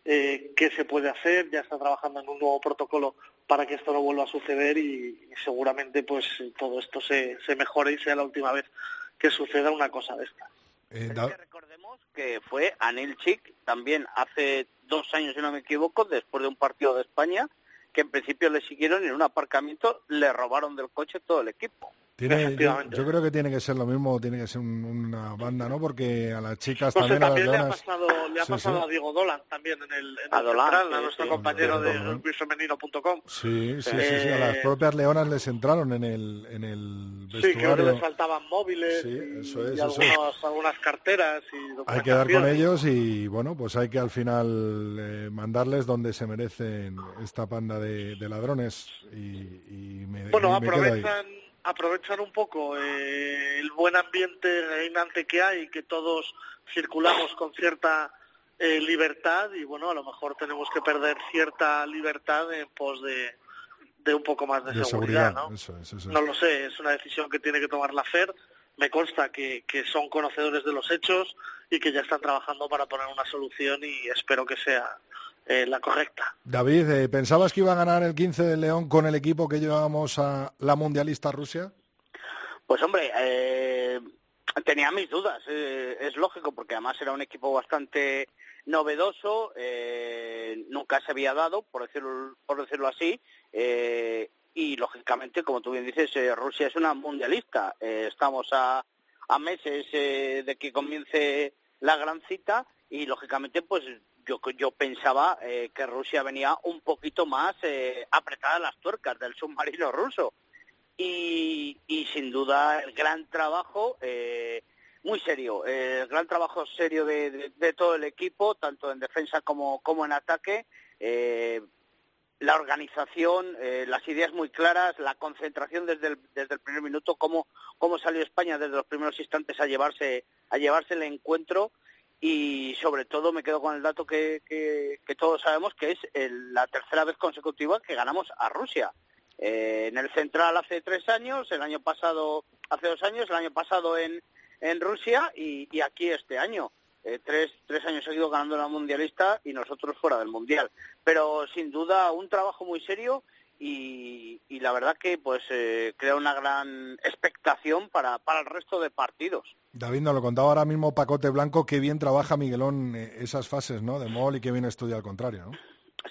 eh, qué se puede hacer, ya está trabajando en un nuevo protocolo para que esto no vuelva a suceder y, y seguramente pues todo esto se, se mejore y sea la última vez que suceda una cosa de esta. Eh, Es Da- que recordemos que fue Anil Chic también hace dos años, si no me equivoco, después de un partido de España, que en principio le siguieron y en un aparcamiento le robaron del coche todo el equipo. Tiene, yo, creo que tiene que ser lo mismo tiene que ser un- una banda ¿no? porque a las chicas No sé, también, a las le ha leonas pasado, le ha Sí, pasado sí. a Diego Dolan también en el, en A el Dolan, central, a nuestro sí. compañero de rugbyfemenino.com. sí, sí, sí, Eh, sí, a las propias leonas les entraron en el, en el Sí, creo que vestuario les faltaban móviles Sí, y, eso es, y eso es. algunos- algunas carteras y Hay que dar con ellos y bueno, pues hay que al final eh, mandarles donde se merecen esta panda de, de ladrones y, y me, Bueno, y me quedo ahí. Aprovechan un poco eh, el buen ambiente reinante que hay, que todos circulamos con cierta eh, libertad y bueno, a lo mejor tenemos que perder cierta libertad en pos de, de un poco más de, de seguridad, seguridad, ¿no? eso es, eso es. No lo sé, es una decisión que tiene que tomar la FER. Me consta que, que son conocedores de los hechos y que ya están trabajando para poner una solución y espero que sea eh, la correcta. David, eh, ¿pensabas que iba a ganar el 15 de León con el equipo que llevábamos a la mundialista Rusia? Pues hombre, eh, tenía mis dudas, eh, es lógico, porque además era un equipo bastante novedoso, eh, nunca se había dado, por decirlo, por decirlo así, eh, y lógicamente, como tú bien dices, Rusia es una mundialista. Estamos a, a meses eh, de que comience la gran cita y lógicamente, pues yo, yo pensaba eh, que Rusia venía un poquito más eh, apretada a las tuercas del submarino ruso. Y, sin duda el gran trabajo eh, muy serio, el gran trabajo serio de, de- de todo el equipo, tanto en defensa como, como en ataque, eh, la organización, eh, las ideas muy claras, la concentración desde el, desde el primer minuto, cómo, cómo salió España desde los primeros instantes a llevarse, a llevarse el encuentro y sobre todo me quedo con el dato que, que, todos sabemos que es el- la tercera vez consecutiva que ganamos a Rusia. Eh, en el Central hace tres años, el año pasado, hace dos años, el año pasado en, en Rusia y, y aquí este año. Eh, tres, tres años seguidos ganando la mundialista y nosotros fuera del mundial. Pero sin duda un trabajo muy serio y, la verdad que pues eh, crea una gran expectación para, para el resto de partidos. David, nos lo contaba ahora mismo Pacote Blanco, qué bien trabaja Miguelón eh, esas fases ¿no? de Mol y qué bien estudia al contrario. ¿no?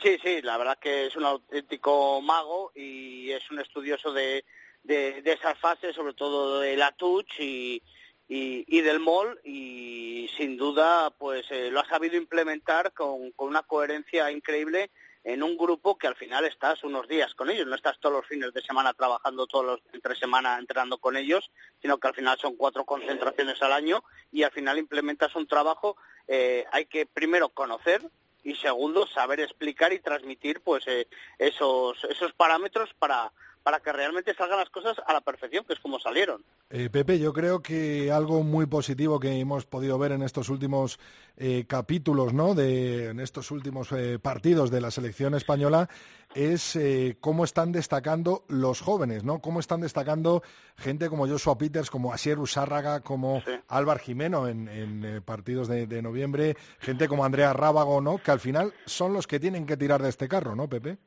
Sí, sí, la verdad que es un auténtico mago y es un estudioso de, de, esas fases, sobre todo de la touch y, y, del mol y sin duda pues eh, lo ha sabido implementar con, con una coherencia increíble en un grupo que al final estás unos días con ellos, no estás todos los fines de semana trabajando todos los entre semana entrenando con ellos, sino que al final son cuatro concentraciones al año y al final implementas un trabajo, eh, hay que primero conocer y segundo saber explicar y transmitir pues eh, esos esos parámetros para para que realmente salgan las cosas a la perfección, que es como salieron. Eh, Pepe, yo creo que algo muy positivo que hemos podido ver en estos últimos eh, capítulos, ¿no? De, en estos últimos eh, partidos de la selección española es cómo están destacando los jóvenes, ¿no? Cómo están destacando gente como Joshua Peters, como Asier Usárraga, como Álvar Jimeno en, partidos de, de, noviembre, gente como Andrea Rábago, ¿no? Que al final son los que tienen que tirar de este carro, ¿no, Pepe?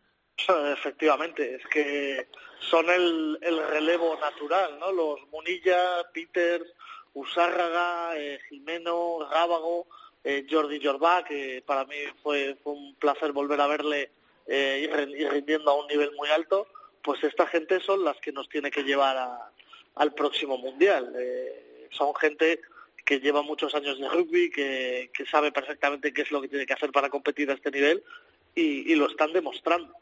Efectivamente, es que son el, relevo natural, ¿no? Los Munilla, Peters, Usárraga, eh, Jimeno, Rábago, eh, Jordi Jorba, que para mí fue, un placer volver a verle eh, y rindiendo a un nivel muy alto, pues esta gente son las que nos tiene que llevar al próximo Mundial. Eh, son gente que lleva muchos años de rugby, que, sabe perfectamente qué es lo que tiene que hacer para competir a este nivel y lo están demostrando.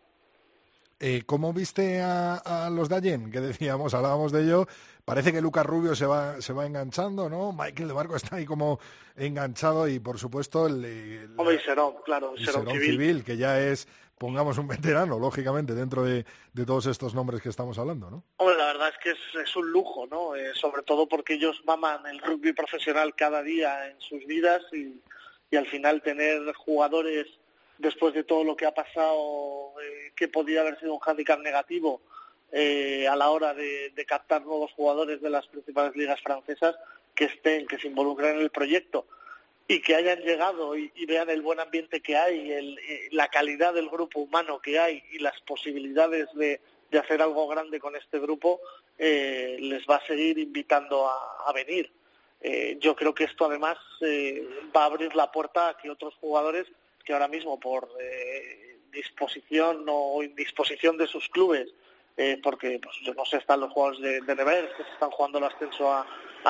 Eh, ¿Cómo viste a, los de Allen? Que decíamos, hablábamos de ello. Parece que Lucas Rubio se va, se va enganchando, ¿no? Michael de Marco está ahí como enganchado y, por supuesto, el... el Hombre, claro, civil. que ya es, pongamos, un veterano, lógicamente, dentro de, todos estos nombres que estamos hablando, ¿no? Hombre, la verdad es que es, un lujo, ¿no? Eh, sobre todo porque ellos maman el rugby profesional cada día en sus vidas y, y al final tener jugadores después de todo lo que ha pasado, eh, que podría haber sido un hándicap negativo eh, a la hora de, captar nuevos jugadores de las principales ligas francesas que estén, que se involucren en el proyecto y que hayan llegado y, vean el buen ambiente que hay, eh, la calidad del grupo humano que hay y las posibilidades de, hacer algo grande con este grupo, les va a seguir invitando a, venir. yo creo que esto además va a abrir la puerta a que otros jugadores ahora mismo por eh, disposición o indisposición de sus clubes, eh, porque pues, yo no sé, están los jugadores de, de que están jugando el ascenso a,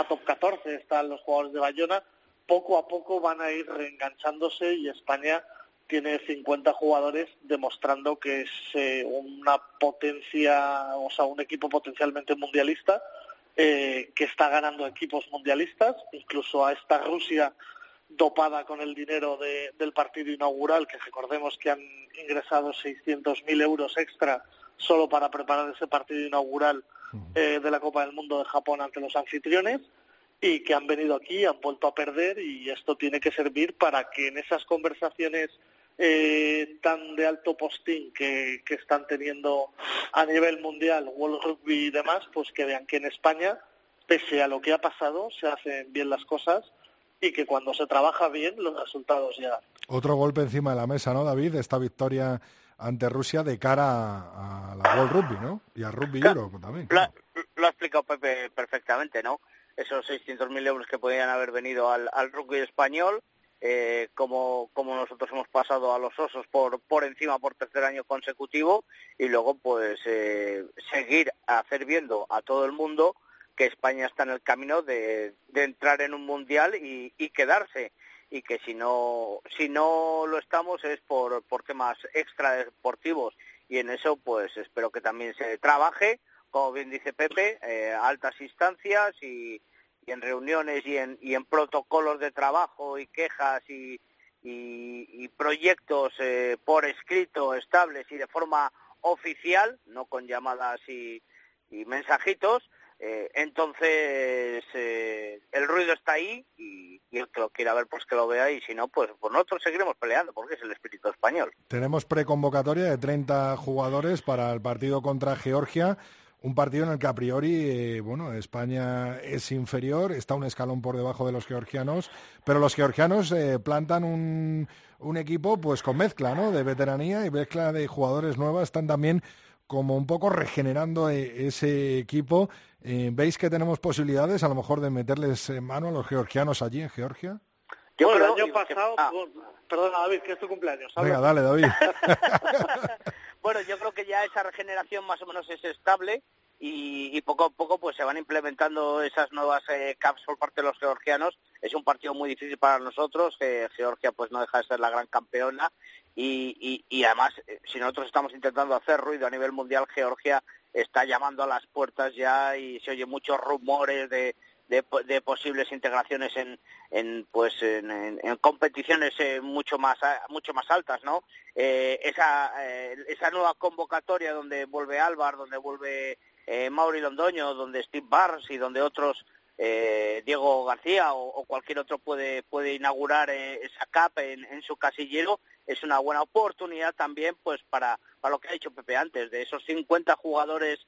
top 14, están los jugadores de Bayona, poco a poco van a ir reenganchándose y España tiene 50 jugadores demostrando que es eh, una potencia, o sea, un equipo potencialmente mundialista, que está ganando equipos mundialistas, incluso a esta Rusia dopada con el dinero del partido inaugural, que recordemos que han ingresado 600.000 euros extra solo para preparar ese partido inaugural eh, de la Copa del Mundo de Japón ante los anfitriones y que han venido aquí, han vuelto a perder y esto tiene que servir para que en esas conversaciones eh, tan de alto postín que, que están teniendo a nivel mundial, World Rugby y demás, pues que vean que en España, pese a lo que ha pasado, se hacen bien las cosas y que cuando se trabaja bien los resultados llegan. Otro golpe encima de la mesa, ¿no, David? Esta victoria ante Rusia de cara a, la World Rugby, ¿no? Y a Rugby Euro también. Lo, ha explicado Pepe perfectamente, ¿no? Esos 600.000 euros que podían haber venido al, rugby español, eh, como, como nosotros hemos pasado a los osos por, por encima por tercer año consecutivo, y luego pues eh, seguir hacer viendo a todo el mundo que España está en el camino de, entrar en un mundial y, quedarse. Y que si no si no lo estamos es por, por temas extra deportivos y en eso pues espero que también se trabaje. Como bien dice Pepe eh, altas instancias y, en reuniones y en, y en protocolos de trabajo y quejas y, proyectos eh, por escrito estables y de forma oficial no con llamadas y mensajitos eh, entonces, eh, el ruido está ahí y, el que lo quiera ver, pues que lo vea y si no, pues, pues nosotros seguiremos peleando porque es el espíritu español. Tenemos preconvocatoria de 30 jugadores para el partido contra Georgia. Un partido en el que a priori, eh, bueno, España es inferior, está un escalón por debajo de los georgianos, pero los georgianos plantan un, un equipo pues con mezcla, ¿no? De veteranía y mezcla de jugadores nuevas, están también como un poco regenerando eh, ese equipo. Eh, ¿Veis que tenemos posibilidades a lo mejor de meterles mano a los georgianos allí en Georgia? Yo el año pasado, ah. perdona David, que es tu cumpleaños. Venga, dale David. [laughs] bueno, yo creo que ya esa regeneración más o menos es estable y, poco a poco pues se van implementando esas nuevas eh, caps por parte de los georgianos. Es un partido muy difícil para nosotros, Georgia pues no deja de ser la gran campeona. Y, además eh, si nosotros estamos intentando hacer ruido a nivel mundial, Georgia está llamando a las puertas ya y se oye muchos rumores de, de, posibles integraciones en, en pues en, competiciones eh, mucho más mucho más altas no eh, esa esa nueva convocatoria donde vuelve Álvar donde vuelve eh, Mauri Londoño, donde Steve Barnes y donde otros, eh, Diego García o, cualquier otro puede, puede inaugurar eh, esa CAP en, su casillero, es una buena oportunidad también pues para, para lo que ha dicho Pepe antes, de esos 50 jugadores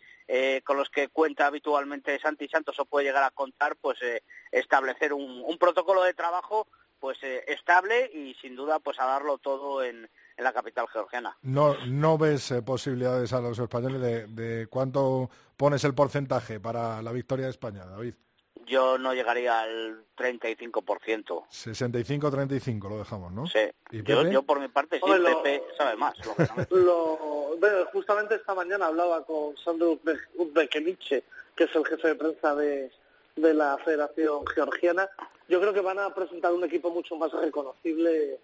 con los que cuenta habitualmente Santi Santos o puede llegar a contar, pues establecer un, un protocolo de trabajo pues estable y sin duda pues a darlo todo en, en la capital georgiana. No, no ves eh, posibilidades a los españoles de, cuánto pones el porcentaje para la victoria de España, David. Yo no llegaría al 35%. 65-35 lo dejamos, ¿no? Sí. Yo, por mi parte sí, Pepe sabe más. [laughs] justamente esta mañana hablaba con Sandro Uzbekeniche, que es el jefe de prensa de, de la Federación Georgiana. Yo creo que van a presentar un equipo mucho más reconocible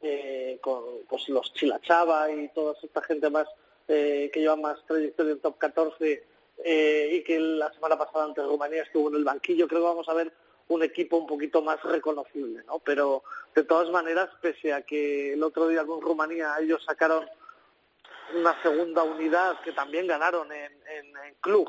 eh, con pues, los Chilachava y toda esta gente más eh, que lleva más trayectoria en top 14 eh, y que la semana pasada ante Rumanía estuvo en el banquillo, creo que vamos a ver un equipo un poquito más reconocible, ¿no? Pero de todas maneras, pese a que el otro día con Rumanía ellos sacaron una segunda unidad que también ganaron en, en, club,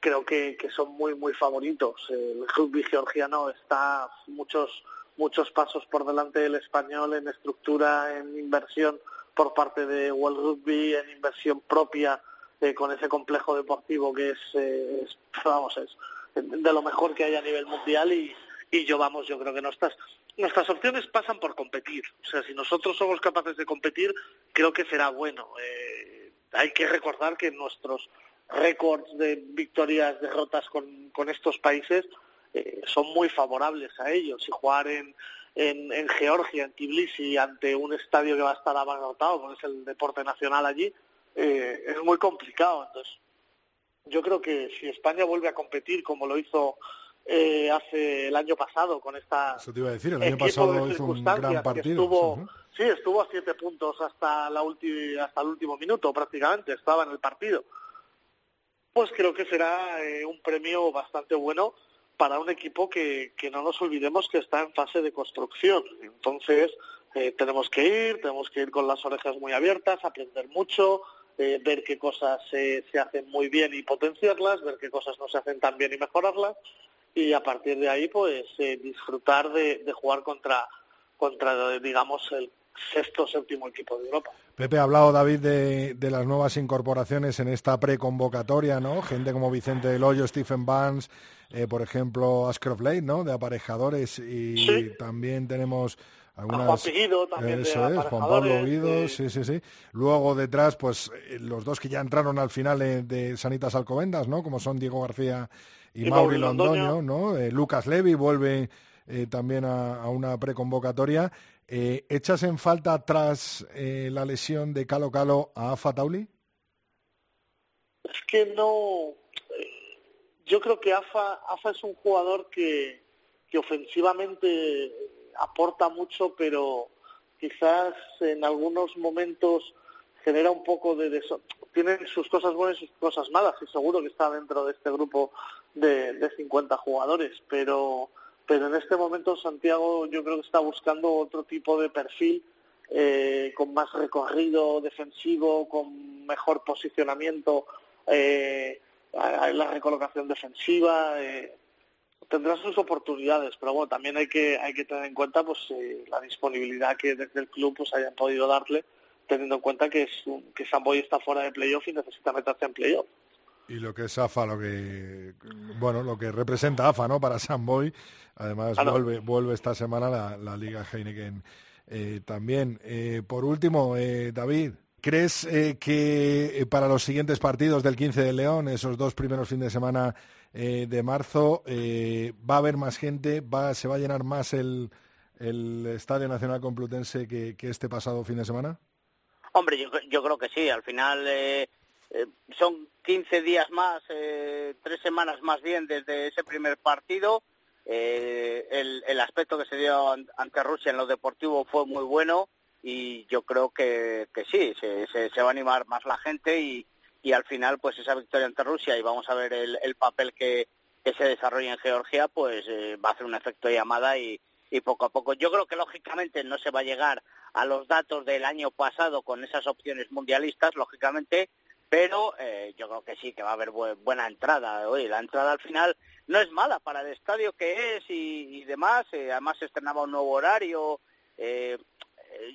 creo que, que, son muy muy favoritos. El rugby georgiano está muchos muchos pasos por delante del español en estructura, en inversión por parte de World Rugby, en inversión propia eh, con ese complejo deportivo que es, eh, vamos, es de lo mejor que hay a nivel mundial y, y yo, vamos, yo creo que nuestras, nuestras opciones pasan por competir. O sea, si nosotros somos capaces de competir, creo que será bueno. Eh, hay que recordar que nuestros récords de victorias, derrotas con, con estos países eh, son muy favorables a ellos y jugar en, en, Georgia, en Tbilisi, ante un estadio que va a estar abarrotado, como es el deporte nacional allí, eh, es muy complicado. Entonces, yo creo que si España vuelve a competir como lo hizo eh, hace el año pasado con esta Eso te iba a decir, el año pasado hizo un gran partido. Estuvo, sí, estuvo a siete puntos hasta la hasta el último minuto prácticamente, estaba en el partido. Pues creo que será un premio bastante bueno para un equipo que, que no nos olvidemos que está en fase de construcción. Entonces, eh, tenemos que ir, tenemos que ir con las orejas muy abiertas, aprender mucho, eh, ver qué cosas se, se hacen muy bien y potenciarlas, ver qué cosas no se hacen tan bien y mejorarlas, y a partir de ahí, pues, eh, disfrutar de, de jugar contra, contra, digamos, el sexto o séptimo equipo de Europa. Pepe, ha hablado David de, de, las nuevas incorporaciones en esta preconvocatoria, ¿no? Gente como Vicente Del Hoyo, Stephen Barnes, eh, por ejemplo, Ashcroft Lake, ¿no? De aparejadores y también tenemos algunas... Juan también Eso es, Juan Pablo Guido, sí. sí, sí, Luego detrás, pues eh, los dos que ya entraron al final de Sanitas Alcobendas, ¿no? Como son Diego García y, Mauri Londoño, ¿no? Eh, Lucas Levy vuelve también a, a una preconvocatoria. Eh, ¿Echas en falta tras eh, la lesión de Calo Calo a Afa Tauli? Es que no. Eh, yo creo que Afa, Afa es un jugador que, que ofensivamente aporta mucho, pero quizás en algunos momentos genera un poco de... Tiene sus cosas buenas y sus cosas malas, y seguro que está dentro de este grupo de, de 50 jugadores, pero pero en este momento Santiago yo creo que está buscando otro tipo de perfil eh, con más recorrido defensivo, con mejor posicionamiento eh, la recolocación defensiva. Eh, tendrá sus oportunidades, pero bueno, también hay que hay que tener en cuenta pues eh, la disponibilidad que desde el club pues hayan podido darle, teniendo en cuenta que es que Samboy está fuera de playoff y necesita meterse en playoff. Y lo que es AFA, lo que bueno, lo que representa AFA, ¿no? Para Samboy Además, vuelve, vuelve esta semana la, Liga Heineken eh, también. Eh, por último, eh, David, ¿Crees eh, que eh, para los siguientes partidos del 15 de León, esos dos primeros fines de semana eh, de marzo, va a haber más gente, va, se va a llenar más el, el Estadio Nacional Complutense que, este pasado fin de semana? Hombre, yo, yo creo que sí. Al final son 15 días más, tres semanas más bien desde ese primer partido. el, el aspecto que se dio ante Rusia en lo deportivo fue muy bueno y yo creo que, que sí, se, se, va a animar más la gente y, y al final pues esa victoria ante Rusia y vamos a ver el, el papel que, que se desarrolla en Georgia pues eh, va a hacer un efecto llamada y, y poco a poco. Yo creo que lógicamente no se va a llegar a los datos del año pasado con esas opciones mundialistas, lógicamente, pero eh, yo creo que sí, que va a haber buena entrada. Oye, la entrada al final no es mala para el estadio que es y, y demás. Eh, además se estrenaba un nuevo horario. Eh,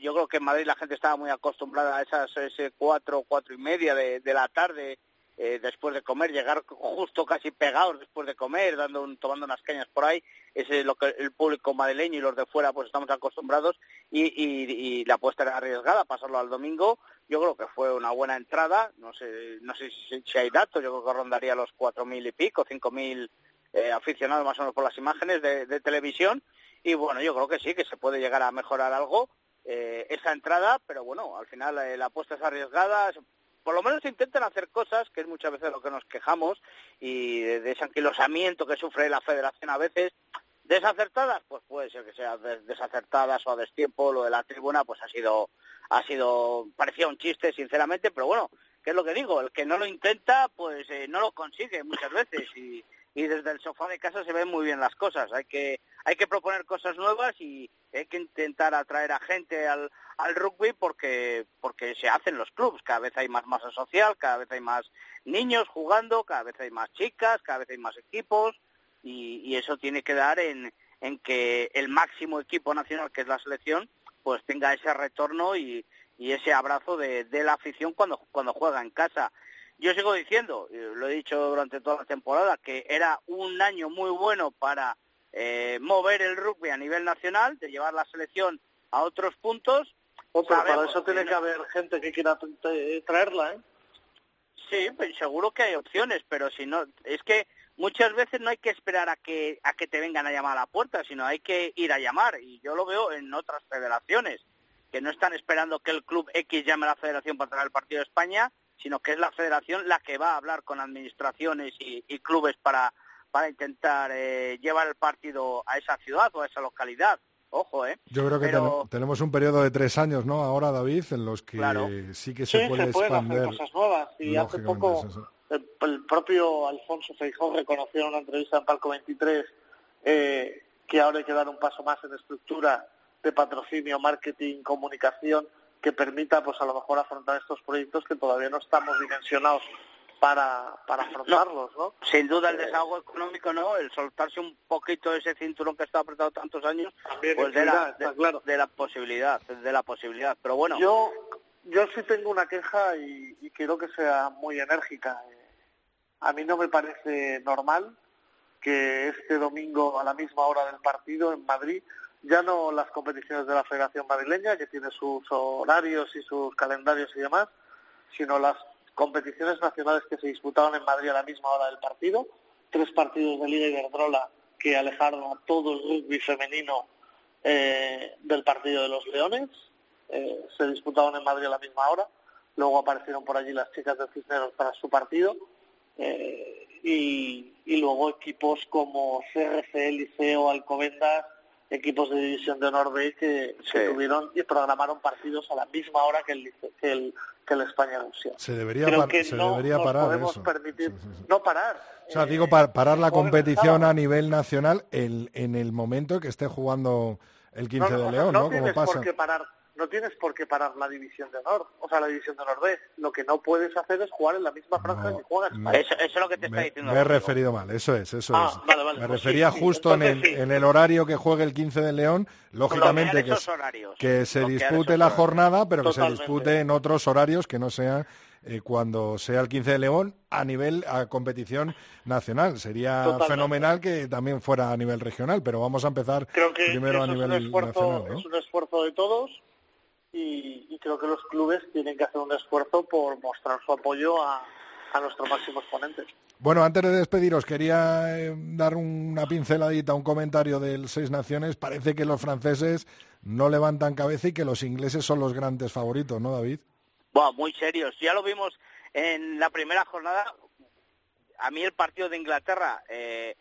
yo creo que en Madrid la gente estaba muy acostumbrada a esas ese cuatro, cuatro y media de, la tarde eh, después de comer, llegar justo casi pegados después de comer, dando tomando unas cañas por ahí, ese es lo que el público madrileño y los de fuera pues estamos acostumbrados. Y, y, la apuesta era arriesgada, pasarlo al domingo, yo creo que fue una buena entrada, no sé, no sé si, hay datos, yo creo que rondaría los cuatro mil y pico, cinco mil eh, aficionados más o menos por las imágenes de, de televisión. Y bueno, yo creo que sí, que se puede llegar a mejorar algo eh, esa entrada, pero bueno, al final eh, la apuesta es arriesgada, por lo menos intentan hacer cosas, que es muchas veces lo que nos quejamos, y de, ese anquilosamiento que sufre la federación a veces, desacertadas, pues puede ser que sea desacertadas o a destiempo, lo de la tribuna pues ha sido, ha sido, parecía un chiste sinceramente, pero bueno, ¿qué es lo que digo? El que no lo intenta, pues eh, no lo consigue muchas veces y y desde el sofá de casa se ven muy bien las cosas. Hay que, hay que proponer cosas nuevas y hay que intentar atraer a gente al, al rugby porque, porque se hacen los clubs. Cada vez hay más masa social, cada vez hay más niños jugando, cada vez hay más chicas, cada vez hay más equipos y, eso tiene que dar en, en que el máximo equipo nacional, que es la selección, pues tenga ese retorno y, y ese abrazo de, de la afición cuando, cuando juega en casa. Yo sigo diciendo, lo he dicho durante toda la temporada, que era un año muy bueno para eh, mover el rugby a nivel nacional, de llevar la selección a otros puntos. para eso tiene que haber gente que quiera traerla, ¿eh? Sí, pues seguro que hay opciones, pero si no, es que muchas veces no hay que esperar a que a que te vengan a llamar a la puerta, sino hay que ir a llamar y yo lo veo en otras federaciones que no están esperando que el club X llame a la federación para traer el partido de España, sino que es la federación la que va a hablar con administraciones y, clubes para, para intentar eh, llevar el partido a esa ciudad o a esa localidad. Ojo, ¿eh? Yo creo que tenemos un periodo de tres años, ¿no? Ahora, David, en los que sí que se puede se expandir. Hacer cosas nuevas. Y hace poco el, propio Alfonso Feijó reconoció en una entrevista en Palco 23 eh, que ahora hay que dar un paso más en estructura de patrocinio, marketing, comunicación que permita pues a lo mejor afrontar estos proyectos que todavía no estamos dimensionados para, para afrontarlos, ¿no? Sin duda el eh, desahogo económico, ¿no? El soltarse un poquito ese cinturón que está apretado tantos años, pues de la, de, la posibilidad, de la posibilidad. Pero bueno. Yo, yo sí tengo una queja y, y quiero que sea muy enérgica. A mí no me parece normal que este domingo a la misma hora del partido en Madrid ya no las competiciones de la Federación Madrileña, que tiene sus horarios y sus calendarios y demás, sino las competiciones nacionales que se disputaban en Madrid a la misma hora del partido, tres partidos de Liga Iberdrola que alejaron a todo el rugby femenino eh, del partido de los Leones, eh, se disputaban en Madrid a la misma hora, luego aparecieron por allí las chicas de Cisneros para su partido, eh, y, y luego equipos como CRC, Liceo, Alcobendas, equipos de división de honor B que, tuvieron y programaron partidos a la misma hora que el, que el, que el España-Rusia. Se debería, se debería parar eso. permitir no parar. O sea, digo, parar la competición a nivel nacional el, en el momento que esté jugando el 15 de León, ¿no? No tienes por qué parar no tienes por qué parar la división de honor, o sea, la división de honor B. Lo que no puedes hacer es jugar en la misma franja que juegas. Eso, eso, es lo que te está diciendo. Me he referido mal, eso es, eso ah, es. me pues refería justo en, el, en el horario que juegue el 15 de León, lógicamente que, que se dispute la jornada, pero que se dispute en otros horarios que no sean eh, cuando sea el 15 de León a nivel a competición nacional. Sería fenomenal que también fuera a nivel regional, pero vamos a empezar primero a nivel nacional. Es un esfuerzo de todos y, creo que los clubes tienen que hacer un esfuerzo por mostrar su apoyo a, a nuestro máximo exponente. Bueno, antes de despediros, quería eh, dar una pinceladita, un comentario del Seis Naciones. Parece que los franceses no levantan cabeza y que los ingleses son los grandes favoritos, ¿no, David? Bueno, muy serios. Ya lo vimos en la primera jornada. A mí el partido de Inglaterra, eh,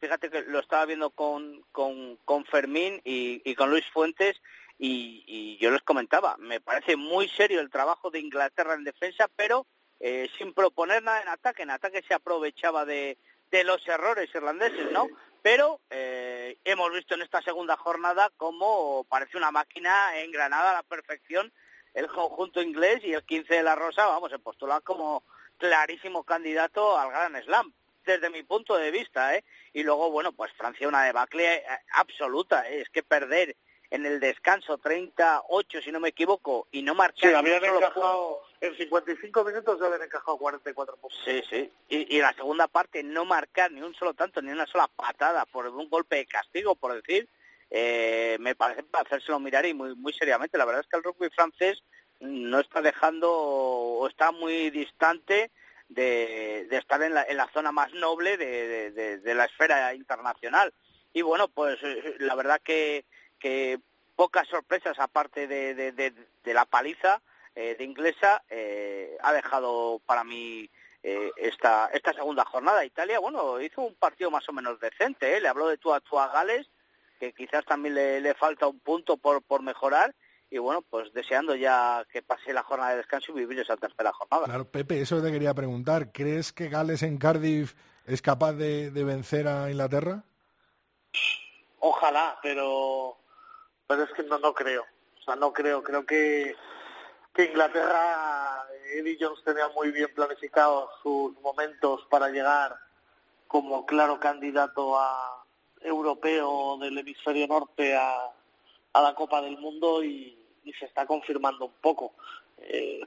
fíjate que lo estaba viendo con, con, con Fermín y, y, con Luis Fuentes y, y yo les comentaba, me parece muy serio el trabajo de Inglaterra en defensa, pero eh, sin proponer nada en ataque. En ataque se aprovechaba de, los errores irlandeses, ¿no? Pero eh, hemos visto en esta segunda jornada cómo parece una máquina engranada a la perfección el conjunto inglés y el 15 de la Rosa, vamos, se postula como clarísimo candidato al Gran Slam, desde mi punto de vista, ¿eh? Y luego, bueno, pues Francia una debacle eh, absoluta, ¿eh? es que perder en el descanso 38, si no me equivoco, y no marcar... Sí, habían encajado, en 55 minutos ya habían encajado 44 puntos. Sí, sí. Y, y la segunda parte, no marcar ni un solo tanto, ni una sola patada por un golpe de castigo, por decir, eh, me parece para hacérselo mirar y muy, muy seriamente. La verdad es que el rugby francés no está dejando o está muy distante de, de estar en la, en la, zona más noble de, de, de, la esfera internacional. Y bueno, pues eh, la verdad que que pocas sorpresas aparte de, de, de, de la paliza eh, de inglesa eh, ha dejado para mí eh, esta, esta segunda jornada. Italia, bueno, hizo un partido más o menos decente, ¿eh? le habló de tú a tú a Gales, que quizás también le, le falta un punto por, por mejorar, y bueno, pues deseando ya que pase la jornada de descanso y vivir esa tercera jornada. Claro, Pepe, eso te quería preguntar. ¿Crees que Gales en Cardiff es capaz de, de vencer a Inglaterra? Ojalá, pero pero es que no, no creo. O sea, no creo. Creo que, que Inglaterra, Eddie Jones tenía muy bien planificados sus momentos para llegar como claro candidato a europeo del hemisferio norte a, a la Copa del Mundo y, se está confirmando un poco. Eh,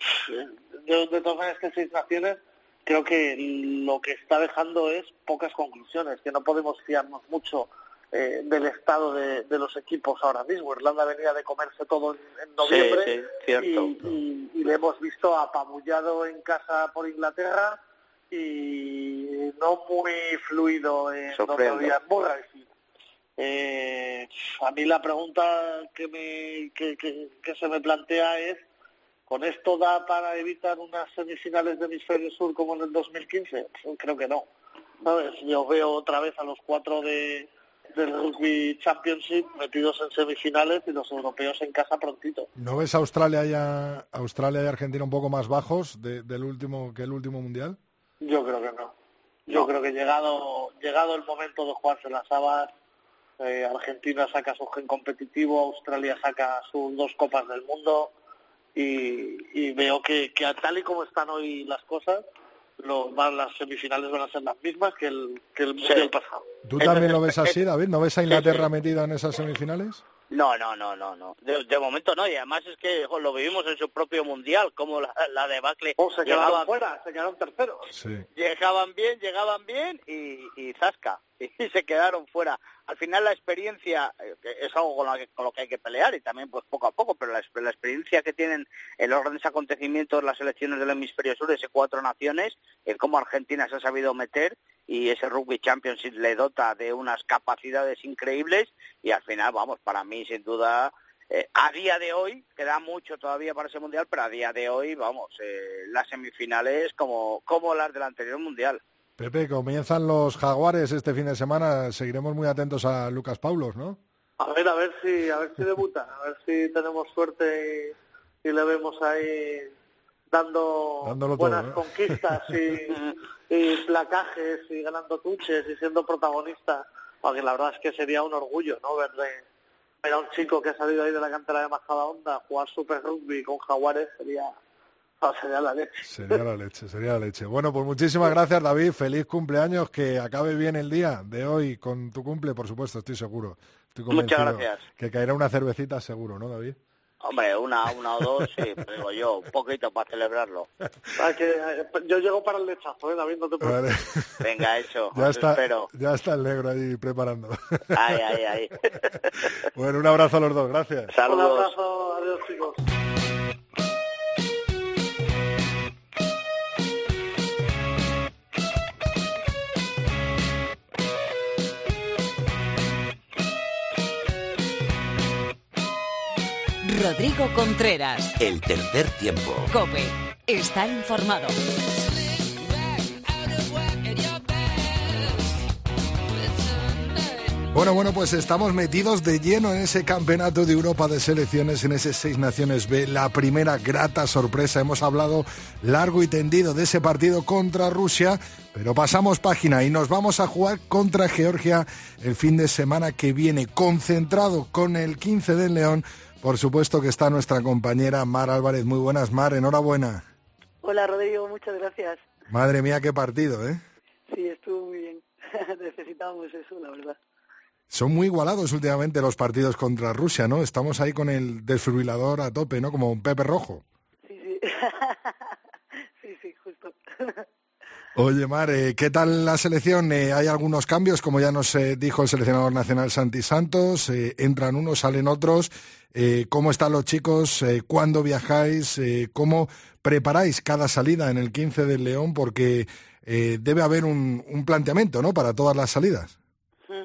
de, todas que seis naciones creo que lo que está dejando es pocas conclusiones, que no podemos fiarnos mucho eh, del estado de, de, los equipos ahora mismo. Irlanda venía de comerse todo en, en noviembre sí, sí, cierto. Y, y, y, le hemos visto apabullado en casa por Inglaterra y no muy fluido en días eh, a mí la pregunta que, me, que, que, que se me plantea es ¿Con esto da para evitar unas semifinales de hemisferio sur como en el 2015? Creo que no. ¿Sabes? Yo veo otra vez a los cuatro de, del Rugby Championship metidos en semifinales y los europeos en casa prontito. ¿No ves a Australia y, a, Australia y Argentina un poco más bajos de, del último que el último mundial? Yo creo que no. Yo creo que llegado llegado el momento de jugarse las habas, eh, Argentina saca su gen competitivo, Australia saca sus dos copas del mundo y, y veo que, que tal y como están hoy las cosas, lo, van, las semifinales van a ser las mismas que el, que el mundial pasado. ¿Tú también lo [laughs] ves así, David? ¿No ves a Inglaterra metida en esas semifinales? No, no, no, no, no. De, de, momento no, y además es que jo, lo vivimos en su propio mundial, como la, la debacle. Oh, se quedaron llegaba, fuera, se quedaron terceros. Sí. Llegaban bien, llegaban bien y, y zasca, [laughs] y se quedaron fuera. Al final la experiencia eh, es algo con lo, que, con lo que hay que pelear y también pues poco a poco, pero la, la experiencia que tienen en los grandes acontecimientos, las elecciones del hemisferio sur, ese cuatro naciones, el cómo Argentina se ha sabido meter y ese Rugby Championship le dota de unas capacidades increíbles y al final, vamos, para mí sin duda, eh, a día de hoy, queda mucho todavía para ese mundial, pero a día de hoy, vamos, eh, las semifinales como, como las del anterior mundial. Pepe, comienzan los jaguares este fin de semana, seguiremos muy atentos a Lucas Paulos, ¿no? A ver, a ver si, a ver si debuta, a ver si tenemos suerte y, y le vemos ahí dando Dándolo buenas todo, ¿eh? conquistas y, [laughs] y, placajes y ganando tuches y siendo protagonista, porque la verdad es que sería un orgullo, ¿no? Verle, ver a un chico que ha salido ahí de la cantera de Majada Onda jugar Super Rugby con Jaguares sería, sería la leche. Sería la leche, sería la leche. Bueno, pues muchísimas gracias, David. Feliz cumpleaños, que acabe bien el día de hoy con tu cumple, por supuesto, estoy seguro. Estoy Muchas gracias. Que caerá una cervecita seguro, ¿no, David? Hombre, una, una o dos, sí, [laughs] digo yo, un poquito para celebrarlo. Ah, que, eh, yo llego para el lechazo, ¿eh, David? No te preocupes. Vale. [laughs] Venga, eso, Ya os está, espero. ya está el negro ahí preparando. Ay, ay, ay. bueno, un abrazo a los dos, gracias. Un Saludos. abrazo, adiós chicos. Rodrigo Contreras. El tercer tiempo. Cope. Estar informado. Bueno, bueno, pues estamos metidos de lleno en ese campeonato de Europa de selecciones, en ese Seis Naciones B, la primera grata sorpresa. Hemos hablado largo y tendido de ese partido contra Rusia, pero pasamos página y nos vamos a jugar contra Georgia el fin de semana que viene, concentrado con el 15 del León. Por supuesto que está nuestra compañera Mar Álvarez. Muy buenas, Mar, enhorabuena. Hola Rodrigo, muchas gracias. Madre mía, qué partido, ¿eh? Sí, estuvo muy bien. [laughs] Necesitábamos eso, la verdad. Son muy igualados últimamente los partidos contra Rusia, ¿no? Estamos ahí con el desfibrilador a tope, ¿no? Como un Pepe Rojo. Sí, sí. [laughs] sí, sí, justo. [laughs] Oye, Mar, eh, ¿qué tal la selección? Eh, ¿Hay algunos cambios? Como ya nos eh, dijo el seleccionador nacional Santi Santos, entran unos, salen otros. ¿Cómo están los chicos? ¿Cuándo viajáis? ¿Cómo preparáis cada salida en el 15 del León? Porque debe haber un, un planteamiento, ¿no? Para todas las salidas. Mm.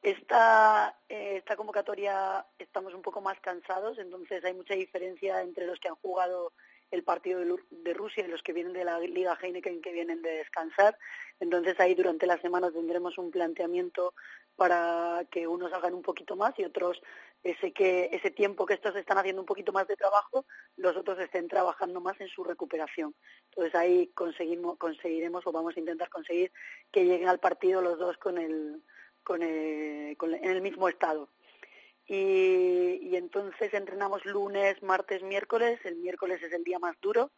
Esta, esta convocatoria estamos un poco más cansados, entonces hay mucha diferencia entre los que han jugado el partido de, Rusia y los que vienen de la Liga Heineken que vienen de descansar. Entonces ahí durante la semana tendremos un planteamiento para que unos hagan un poquito más y otros ese que ese tiempo que estos están haciendo un poquito más de trabajo, los otros estén trabajando más en su recuperación. Entonces ahí conseguimos conseguiremos o vamos a intentar conseguir que lleguen al partido los dos con el con el, con el- en el mismo estado. Y, entonces entrenamos lunes, martes, miércoles. El miércoles es el día más duro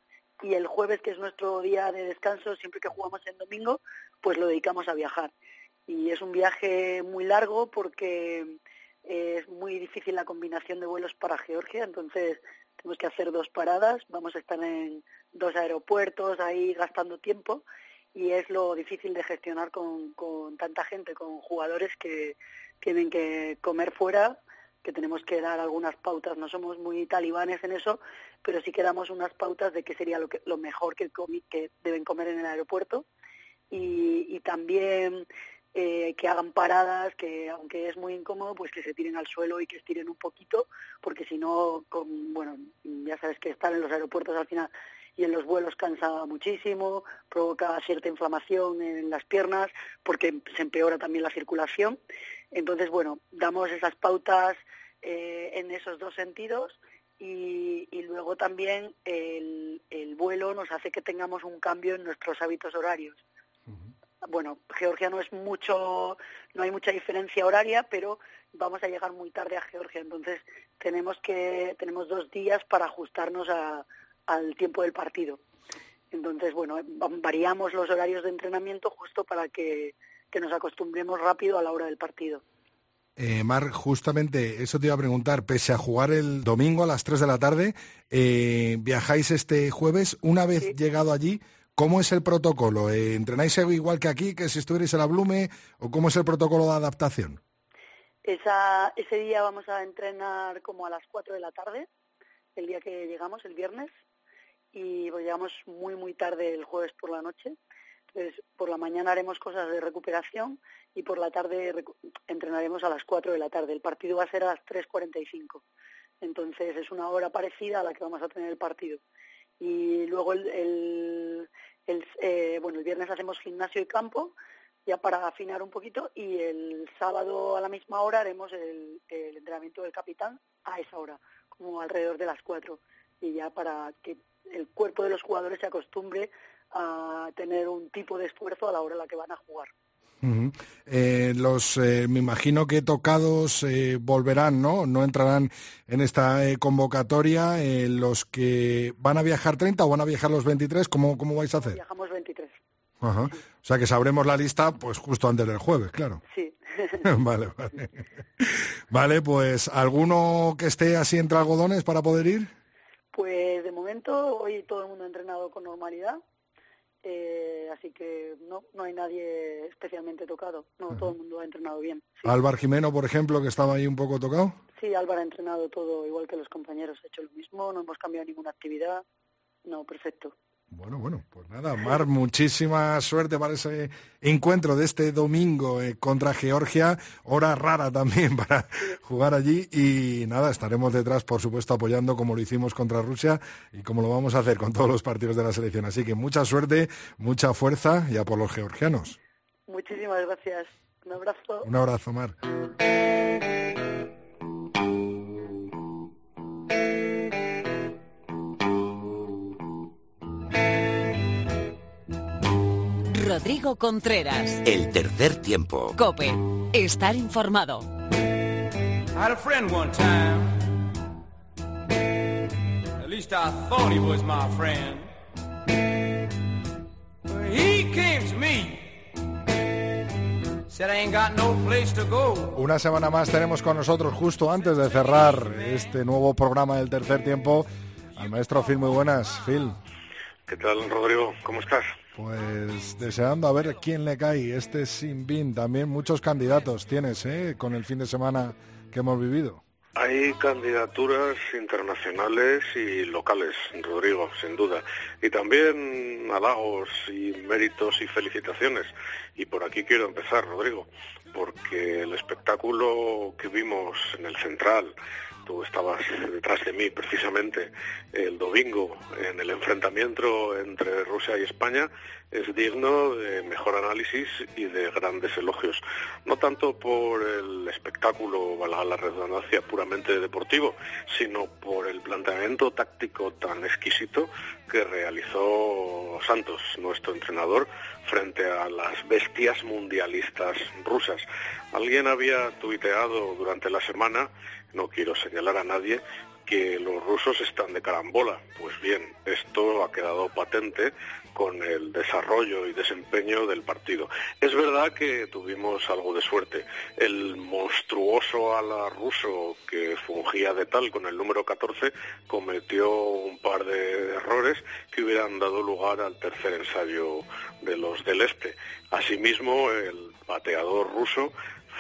y el jueves, que es nuestro día de descanso, siempre que jugamos en domingo, pues lo dedicamos a viajar. Y es un viaje muy largo porque eh, es muy difícil la combinación de vuelos para Georgia, entonces tenemos que hacer dos paradas, vamos a estar en dos aeropuertos ahí gastando tiempo y es lo difícil de gestionar con, con tanta gente, con jugadores que tienen que comer fuera, que tenemos que dar algunas pautas. No somos muy talibanes en eso, pero sí que damos unas pautas de qué sería lo, que, lo mejor que, que deben comer en el aeropuerto y, y también eh, que hagan paradas, que aunque es muy incómodo, pues que se tiren al suelo y que estiren un poquito, porque si no, con, bueno, ya sabes que estar en los aeropuertos al final y en los vuelos cansa muchísimo, provoca cierta inflamación en las piernas, porque se empeora también la circulación. Entonces, bueno, damos esas pautas eh, en esos dos sentidos y, y luego también el, el vuelo nos hace que tengamos un cambio en nuestros hábitos horarios. Bueno, Georgia no es mucho, no hay mucha diferencia horaria, pero vamos a llegar muy tarde a Georgia, entonces tenemos que tenemos dos días para ajustarnos a, al tiempo del partido. Entonces, bueno, va- variamos los horarios de entrenamiento justo para que, que nos acostumbremos rápido a la hora del partido. Eh, Mar, justamente eso te iba a preguntar, pese a jugar el domingo a las 3 de la tarde, eh, viajáis este jueves, una vez Sí. llegado allí, ¿cómo es el protocolo? Eh, ¿Entrenáis igual que aquí, que si estuvierais en la Blume, o cómo es el protocolo de adaptación? Esa, ese día vamos a entrenar como a las 4 de la tarde, el día que llegamos, el viernes, y pues llegamos muy, muy tarde el jueves por la noche. Entonces, por la mañana haremos cosas de recuperación y por la tarde entrenaremos a las 4 de la tarde. El partido va a ser a las 3.45. Entonces, es una hora parecida a la que vamos a tener el partido. Y luego el, el, el, eh, bueno, el viernes hacemos gimnasio y campo, ya para afinar un poquito, y el sábado a la misma hora haremos el, el entrenamiento del capitán a esa hora, como alrededor de las 4. Y ya para que el cuerpo de los jugadores se acostumbre a tener un tipo de esfuerzo a la hora en la que van a jugar. Eh, los, eh, me imagino que tocados eh, volverán, ¿no? No entrarán en esta convocatoria. Los que van a viajar 30 o van a viajar los 23, ¿cómo, cómo vais a hacer? Viajamos 23. Ajá. O sea que sabremos la lista pues justo antes del jueves, claro. Sí, [laughs] [laughs] vale, vale. Vale, pues ¿alguno que esté así entre algodones para poder ir? Pues de momento hoy todo el mundo ha entrenado con normalidad, eh, así que no, no hay nadie especialmente tocado, no, todo el mundo ha entrenado bien. sí. Álvar Jimeno, por ejemplo, que estaba ahí un poco tocado. Sí, Álvaro ha entrenado todo igual que los compañeros, ha hecho lo mismo, no hemos cambiado ninguna actividad, no, perfecto. Bueno, bueno, pues nada, Mar, [laughs] muchísima suerte para ese encuentro de este domingo eh, contra Georgia, hora rara también [laughs] para jugar allí y nada, estaremos detrás, por supuesto, apoyando como lo hicimos contra Rusia y como lo vamos a hacer con todos los partidos de la selección. Así que mucha suerte, mucha fuerza ya por los georgianos. Muchísimas gracias. Un abrazo. Un abrazo, Mar. Rodrigo Contreras. El tercer tiempo. Cope. Estar informado. I had a friend one time. At least I thought he was my friend. He came to me, said I ain't got no place to go. Una semana más tenemos con nosotros, justo antes de cerrar este nuevo programa del tercer tiempo, al maestro Phil. Muy buenas, Phil. ¿Qué tal, Rodrigo? ¿Cómo estás? Pues deseando a ver quién le cae este Sin Bin. También muchos candidatos tienes, ¿eh? Con el fin de semana que hemos vivido. Hay candidaturas internacionales y locales, Rodrigo, sin duda. Y también halagos y méritos y felicitaciones. Y por aquí quiero empezar, Rodrigo, porque el espectáculo que vimos en el Central, tú estabas detrás de mí precisamente el domingo en el enfrentamiento entre Rusia y España es digno de mejor análisis y de grandes elogios. No tanto por el espectáculo, valga la redundancia, puramente deportivo, sino por el planteamiento táctico tan exquisito que realizó Santos, nuestro entrenador, frente a las bestias mundialistas rusas. Alguien había tuiteado durante la semana no quiero señalar a nadie que los rusos están de carambola. Pues bien, esto ha quedado patente con el desarrollo y desempeño del partido. Es verdad que tuvimos algo de suerte. El monstruoso ala ruso que fungía de tal con el número 14 cometió un par de errores que hubieran dado lugar al tercer ensayo de los del Este. Asimismo, el pateador ruso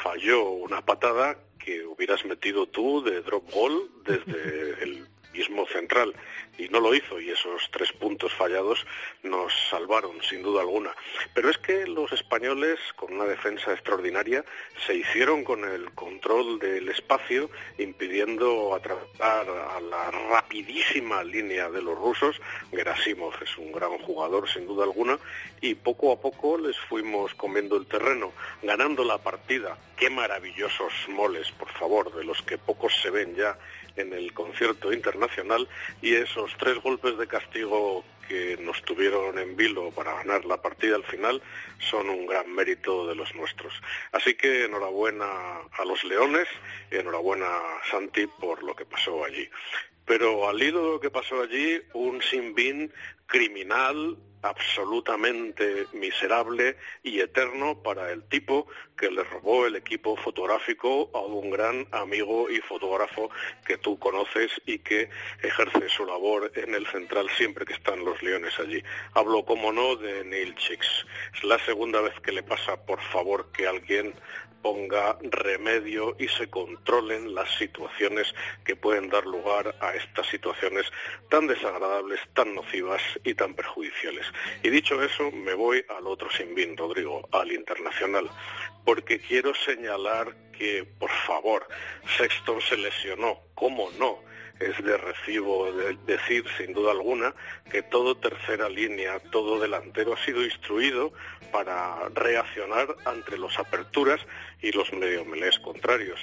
falló una patada que hubieras metido tú de drop goal desde el mismo central y no lo hizo y esos tres puntos fallados nos salvaron sin duda alguna. Pero es que los españoles con una defensa extraordinaria se hicieron con el control del espacio impidiendo atravesar a la rapidísima línea de los rusos. Gerasimov es un gran jugador sin duda alguna y poco a poco les fuimos comiendo el terreno, ganando la partida. Qué maravillosos moles, por favor, de los que pocos se ven ya en el concierto internacional y esos tres golpes de castigo que nos tuvieron en vilo para ganar la partida al final son un gran mérito de los nuestros. Así que enhorabuena a los Leones y enhorabuena a Santi por lo que pasó allí. Pero al hilo de lo que pasó allí, un Sinbin criminal, absolutamente miserable y eterno para el tipo que le robó el equipo fotográfico a un gran amigo y fotógrafo que tú conoces y que ejerce su labor en el central siempre que están los leones allí. Hablo, como no, de Neil Chicks. Es la segunda vez que le pasa, por favor, que alguien ponga remedio y se controlen las situaciones que pueden dar lugar a estas situaciones tan desagradables, tan nocivas y tan perjudiciales. Y dicho eso, me voy al otro sinbin, Rodrigo, al internacional, porque quiero señalar que, por favor, Sexton se lesionó, ¿cómo no? es de recibo de decir, sin duda alguna, que todo tercera línea, todo delantero ha sido instruido para reaccionar ante las aperturas y los medio melés contrarios.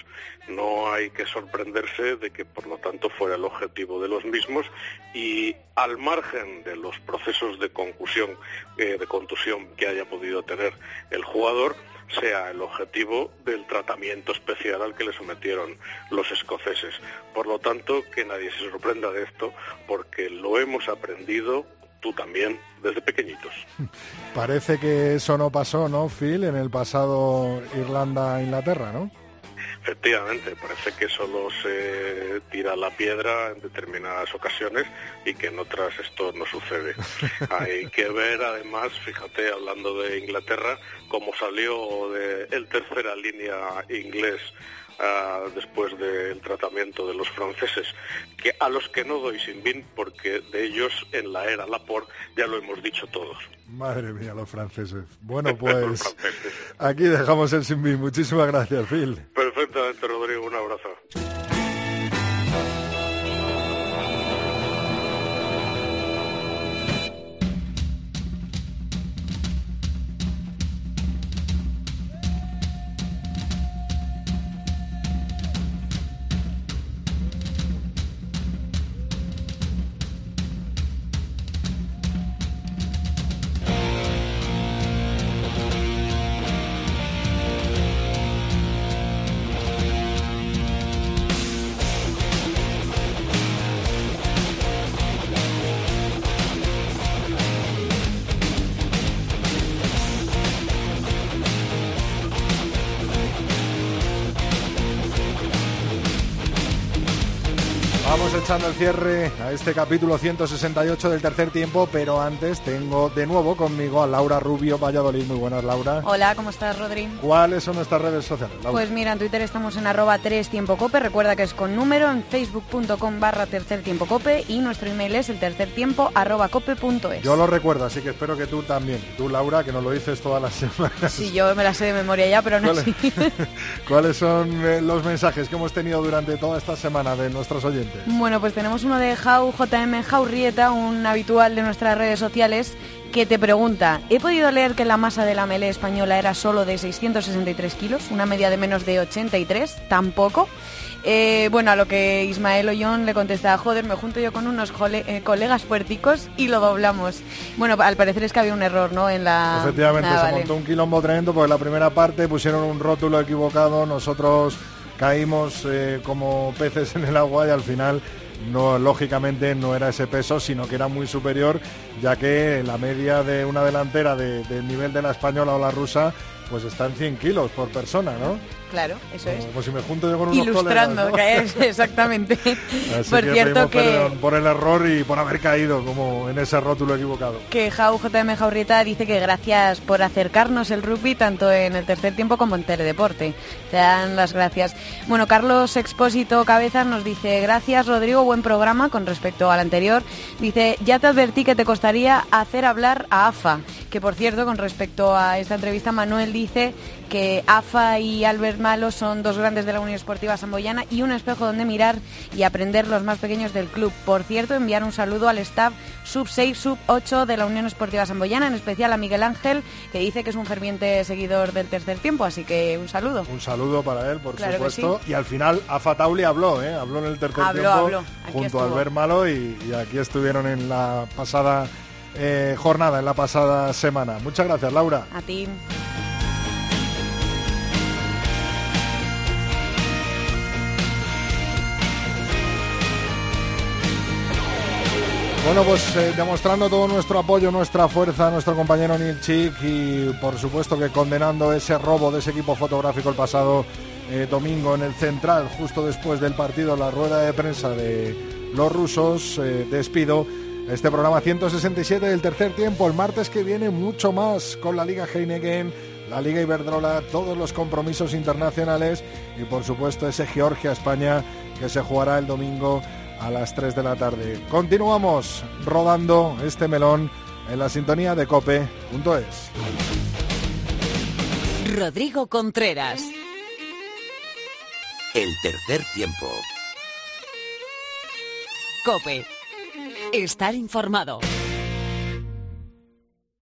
No hay que sorprenderse de que, por lo tanto, fuera el objetivo de los mismos y, al margen de los procesos de concusión, eh, de contusión que haya podido tener el jugador, sea el objetivo del tratamiento especial al que le sometieron los escoceses. Por lo tanto, que nadie se sorprenda de esto, porque lo hemos aprendido tú también, desde pequeñitos. [laughs] Parece que eso no pasó, ¿no, Phil, en el pasado Irlanda-Inglaterra, ¿no? Efectivamente, parece que solo se tira la piedra en determinadas ocasiones y que en otras esto no sucede. [laughs] Hay que ver además, fíjate, hablando de Inglaterra, cómo salió de el tercera línea inglés ah, después del tratamiento de los franceses, que a los que no doy sin bin, porque de ellos en la era Laporte ya lo hemos dicho todos. Madre mía, los franceses. Bueno, [laughs] pues aquí dejamos el sin bin. Muchísimas gracias, Phil. Perfectamente, Rodrigo. Un abrazo. Cierre este capítulo 168 del tercer tiempo, pero antes tengo de nuevo conmigo a Laura Rubio Valladolid. Muy buenas, Laura. Hola, ¿cómo estás, Rodri? ¿Cuáles son nuestras redes sociales, Laura? Pues mira, en Twitter estamos en arroba 3 tiempo cope, recuerda que es con número, en facebook.com barra tercer tiempo cope y nuestro email es el tercer tiempo arroba cope.es. Yo lo recuerdo, así que espero que tú también. Tú, Laura, que nos lo dices todas las [laughs] semanas. Sí, yo me la sé de memoria ya, pero no ¿Cuáles, así. [laughs] ¿Cuáles son eh, los mensajes que hemos tenido durante toda esta semana de nuestros oyentes? Bueno, pues tenemos uno de JM Jaurrieta, un habitual de nuestras redes sociales, que te pregunta, he podido leer que la masa de la melé española era solo de 663 kilos, una media de menos de 83, tampoco. Eh, bueno, a lo que Ismael Ollón le contesta, joder, me junto yo con unos jole- eh, colegas fuerticos y lo doblamos. Bueno, al parecer es que había un error, ¿no? En la... Efectivamente, Ah, se vale. montó un quilombo tremendo porque la primera parte pusieron un rótulo equivocado, nosotros caímos eh, como peces en el agua y al final no lógicamente no era ese peso, sino que era muy superior, ya que la media de una delantera de- del nivel de la española o la rusa pues está en 100 kilos por persona, ¿no? Claro, eso es. Como si me junto yo con unos Ilustrando, colegas, ¿no? que es exactamente. [laughs] Así por que cierto que... perdón por el error y por haber caído como en ese rótulo equivocado. que Jau JM Jaurrieta dice que gracias por acercarnos el rugby tanto en el tercer tiempo como en Teledeporte. Te dan las gracias. Bueno, Carlos Expósito Cabezas nos dice, gracias Rodrigo, buen programa con respecto al anterior. Dice, ya te advertí que te costaría hacer hablar a AFA. Que por cierto, con respecto a esta entrevista, Manuel dice que AFA y Albert Malo son dos grandes de la Unión Esportiva Samboyana y un espejo donde mirar y aprender los más pequeños del club. Por cierto, enviar un saludo al staff sub 6, sub 8 de la Unión Esportiva Samboyana, en especial a Miguel Ángel, que dice que es un ferviente seguidor del tercer tiempo, así que un saludo. Un saludo para él, por Claro supuesto. Y al final, Afa Tauli habló, ¿eh? Habló en el tercer Habló, tiempo habló. Junto a. Albert Malo y, y aquí estuvieron en la pasada eh, jornada, en la pasada semana. Muchas gracias, Laura. A ti. Bueno, pues eh, demostrando todo nuestro apoyo, nuestra fuerza a nuestro compañero Neil Chick y por supuesto que condenando ese robo de ese equipo fotográfico el pasado eh, domingo en el central, justo después del partido, la rueda de prensa de los rusos, eh, despido este programa 167 del tercer tiempo. El martes que viene mucho más con la Liga Heineken, la Liga Iberdrola, todos los compromisos internacionales y por supuesto ese Georgia-España que se jugará el domingo a las 3 de la tarde. Continuamos rodando este melón en la sintonía de cope.es. Rodrigo Contreras. El tercer tiempo. Cope. Estar informado.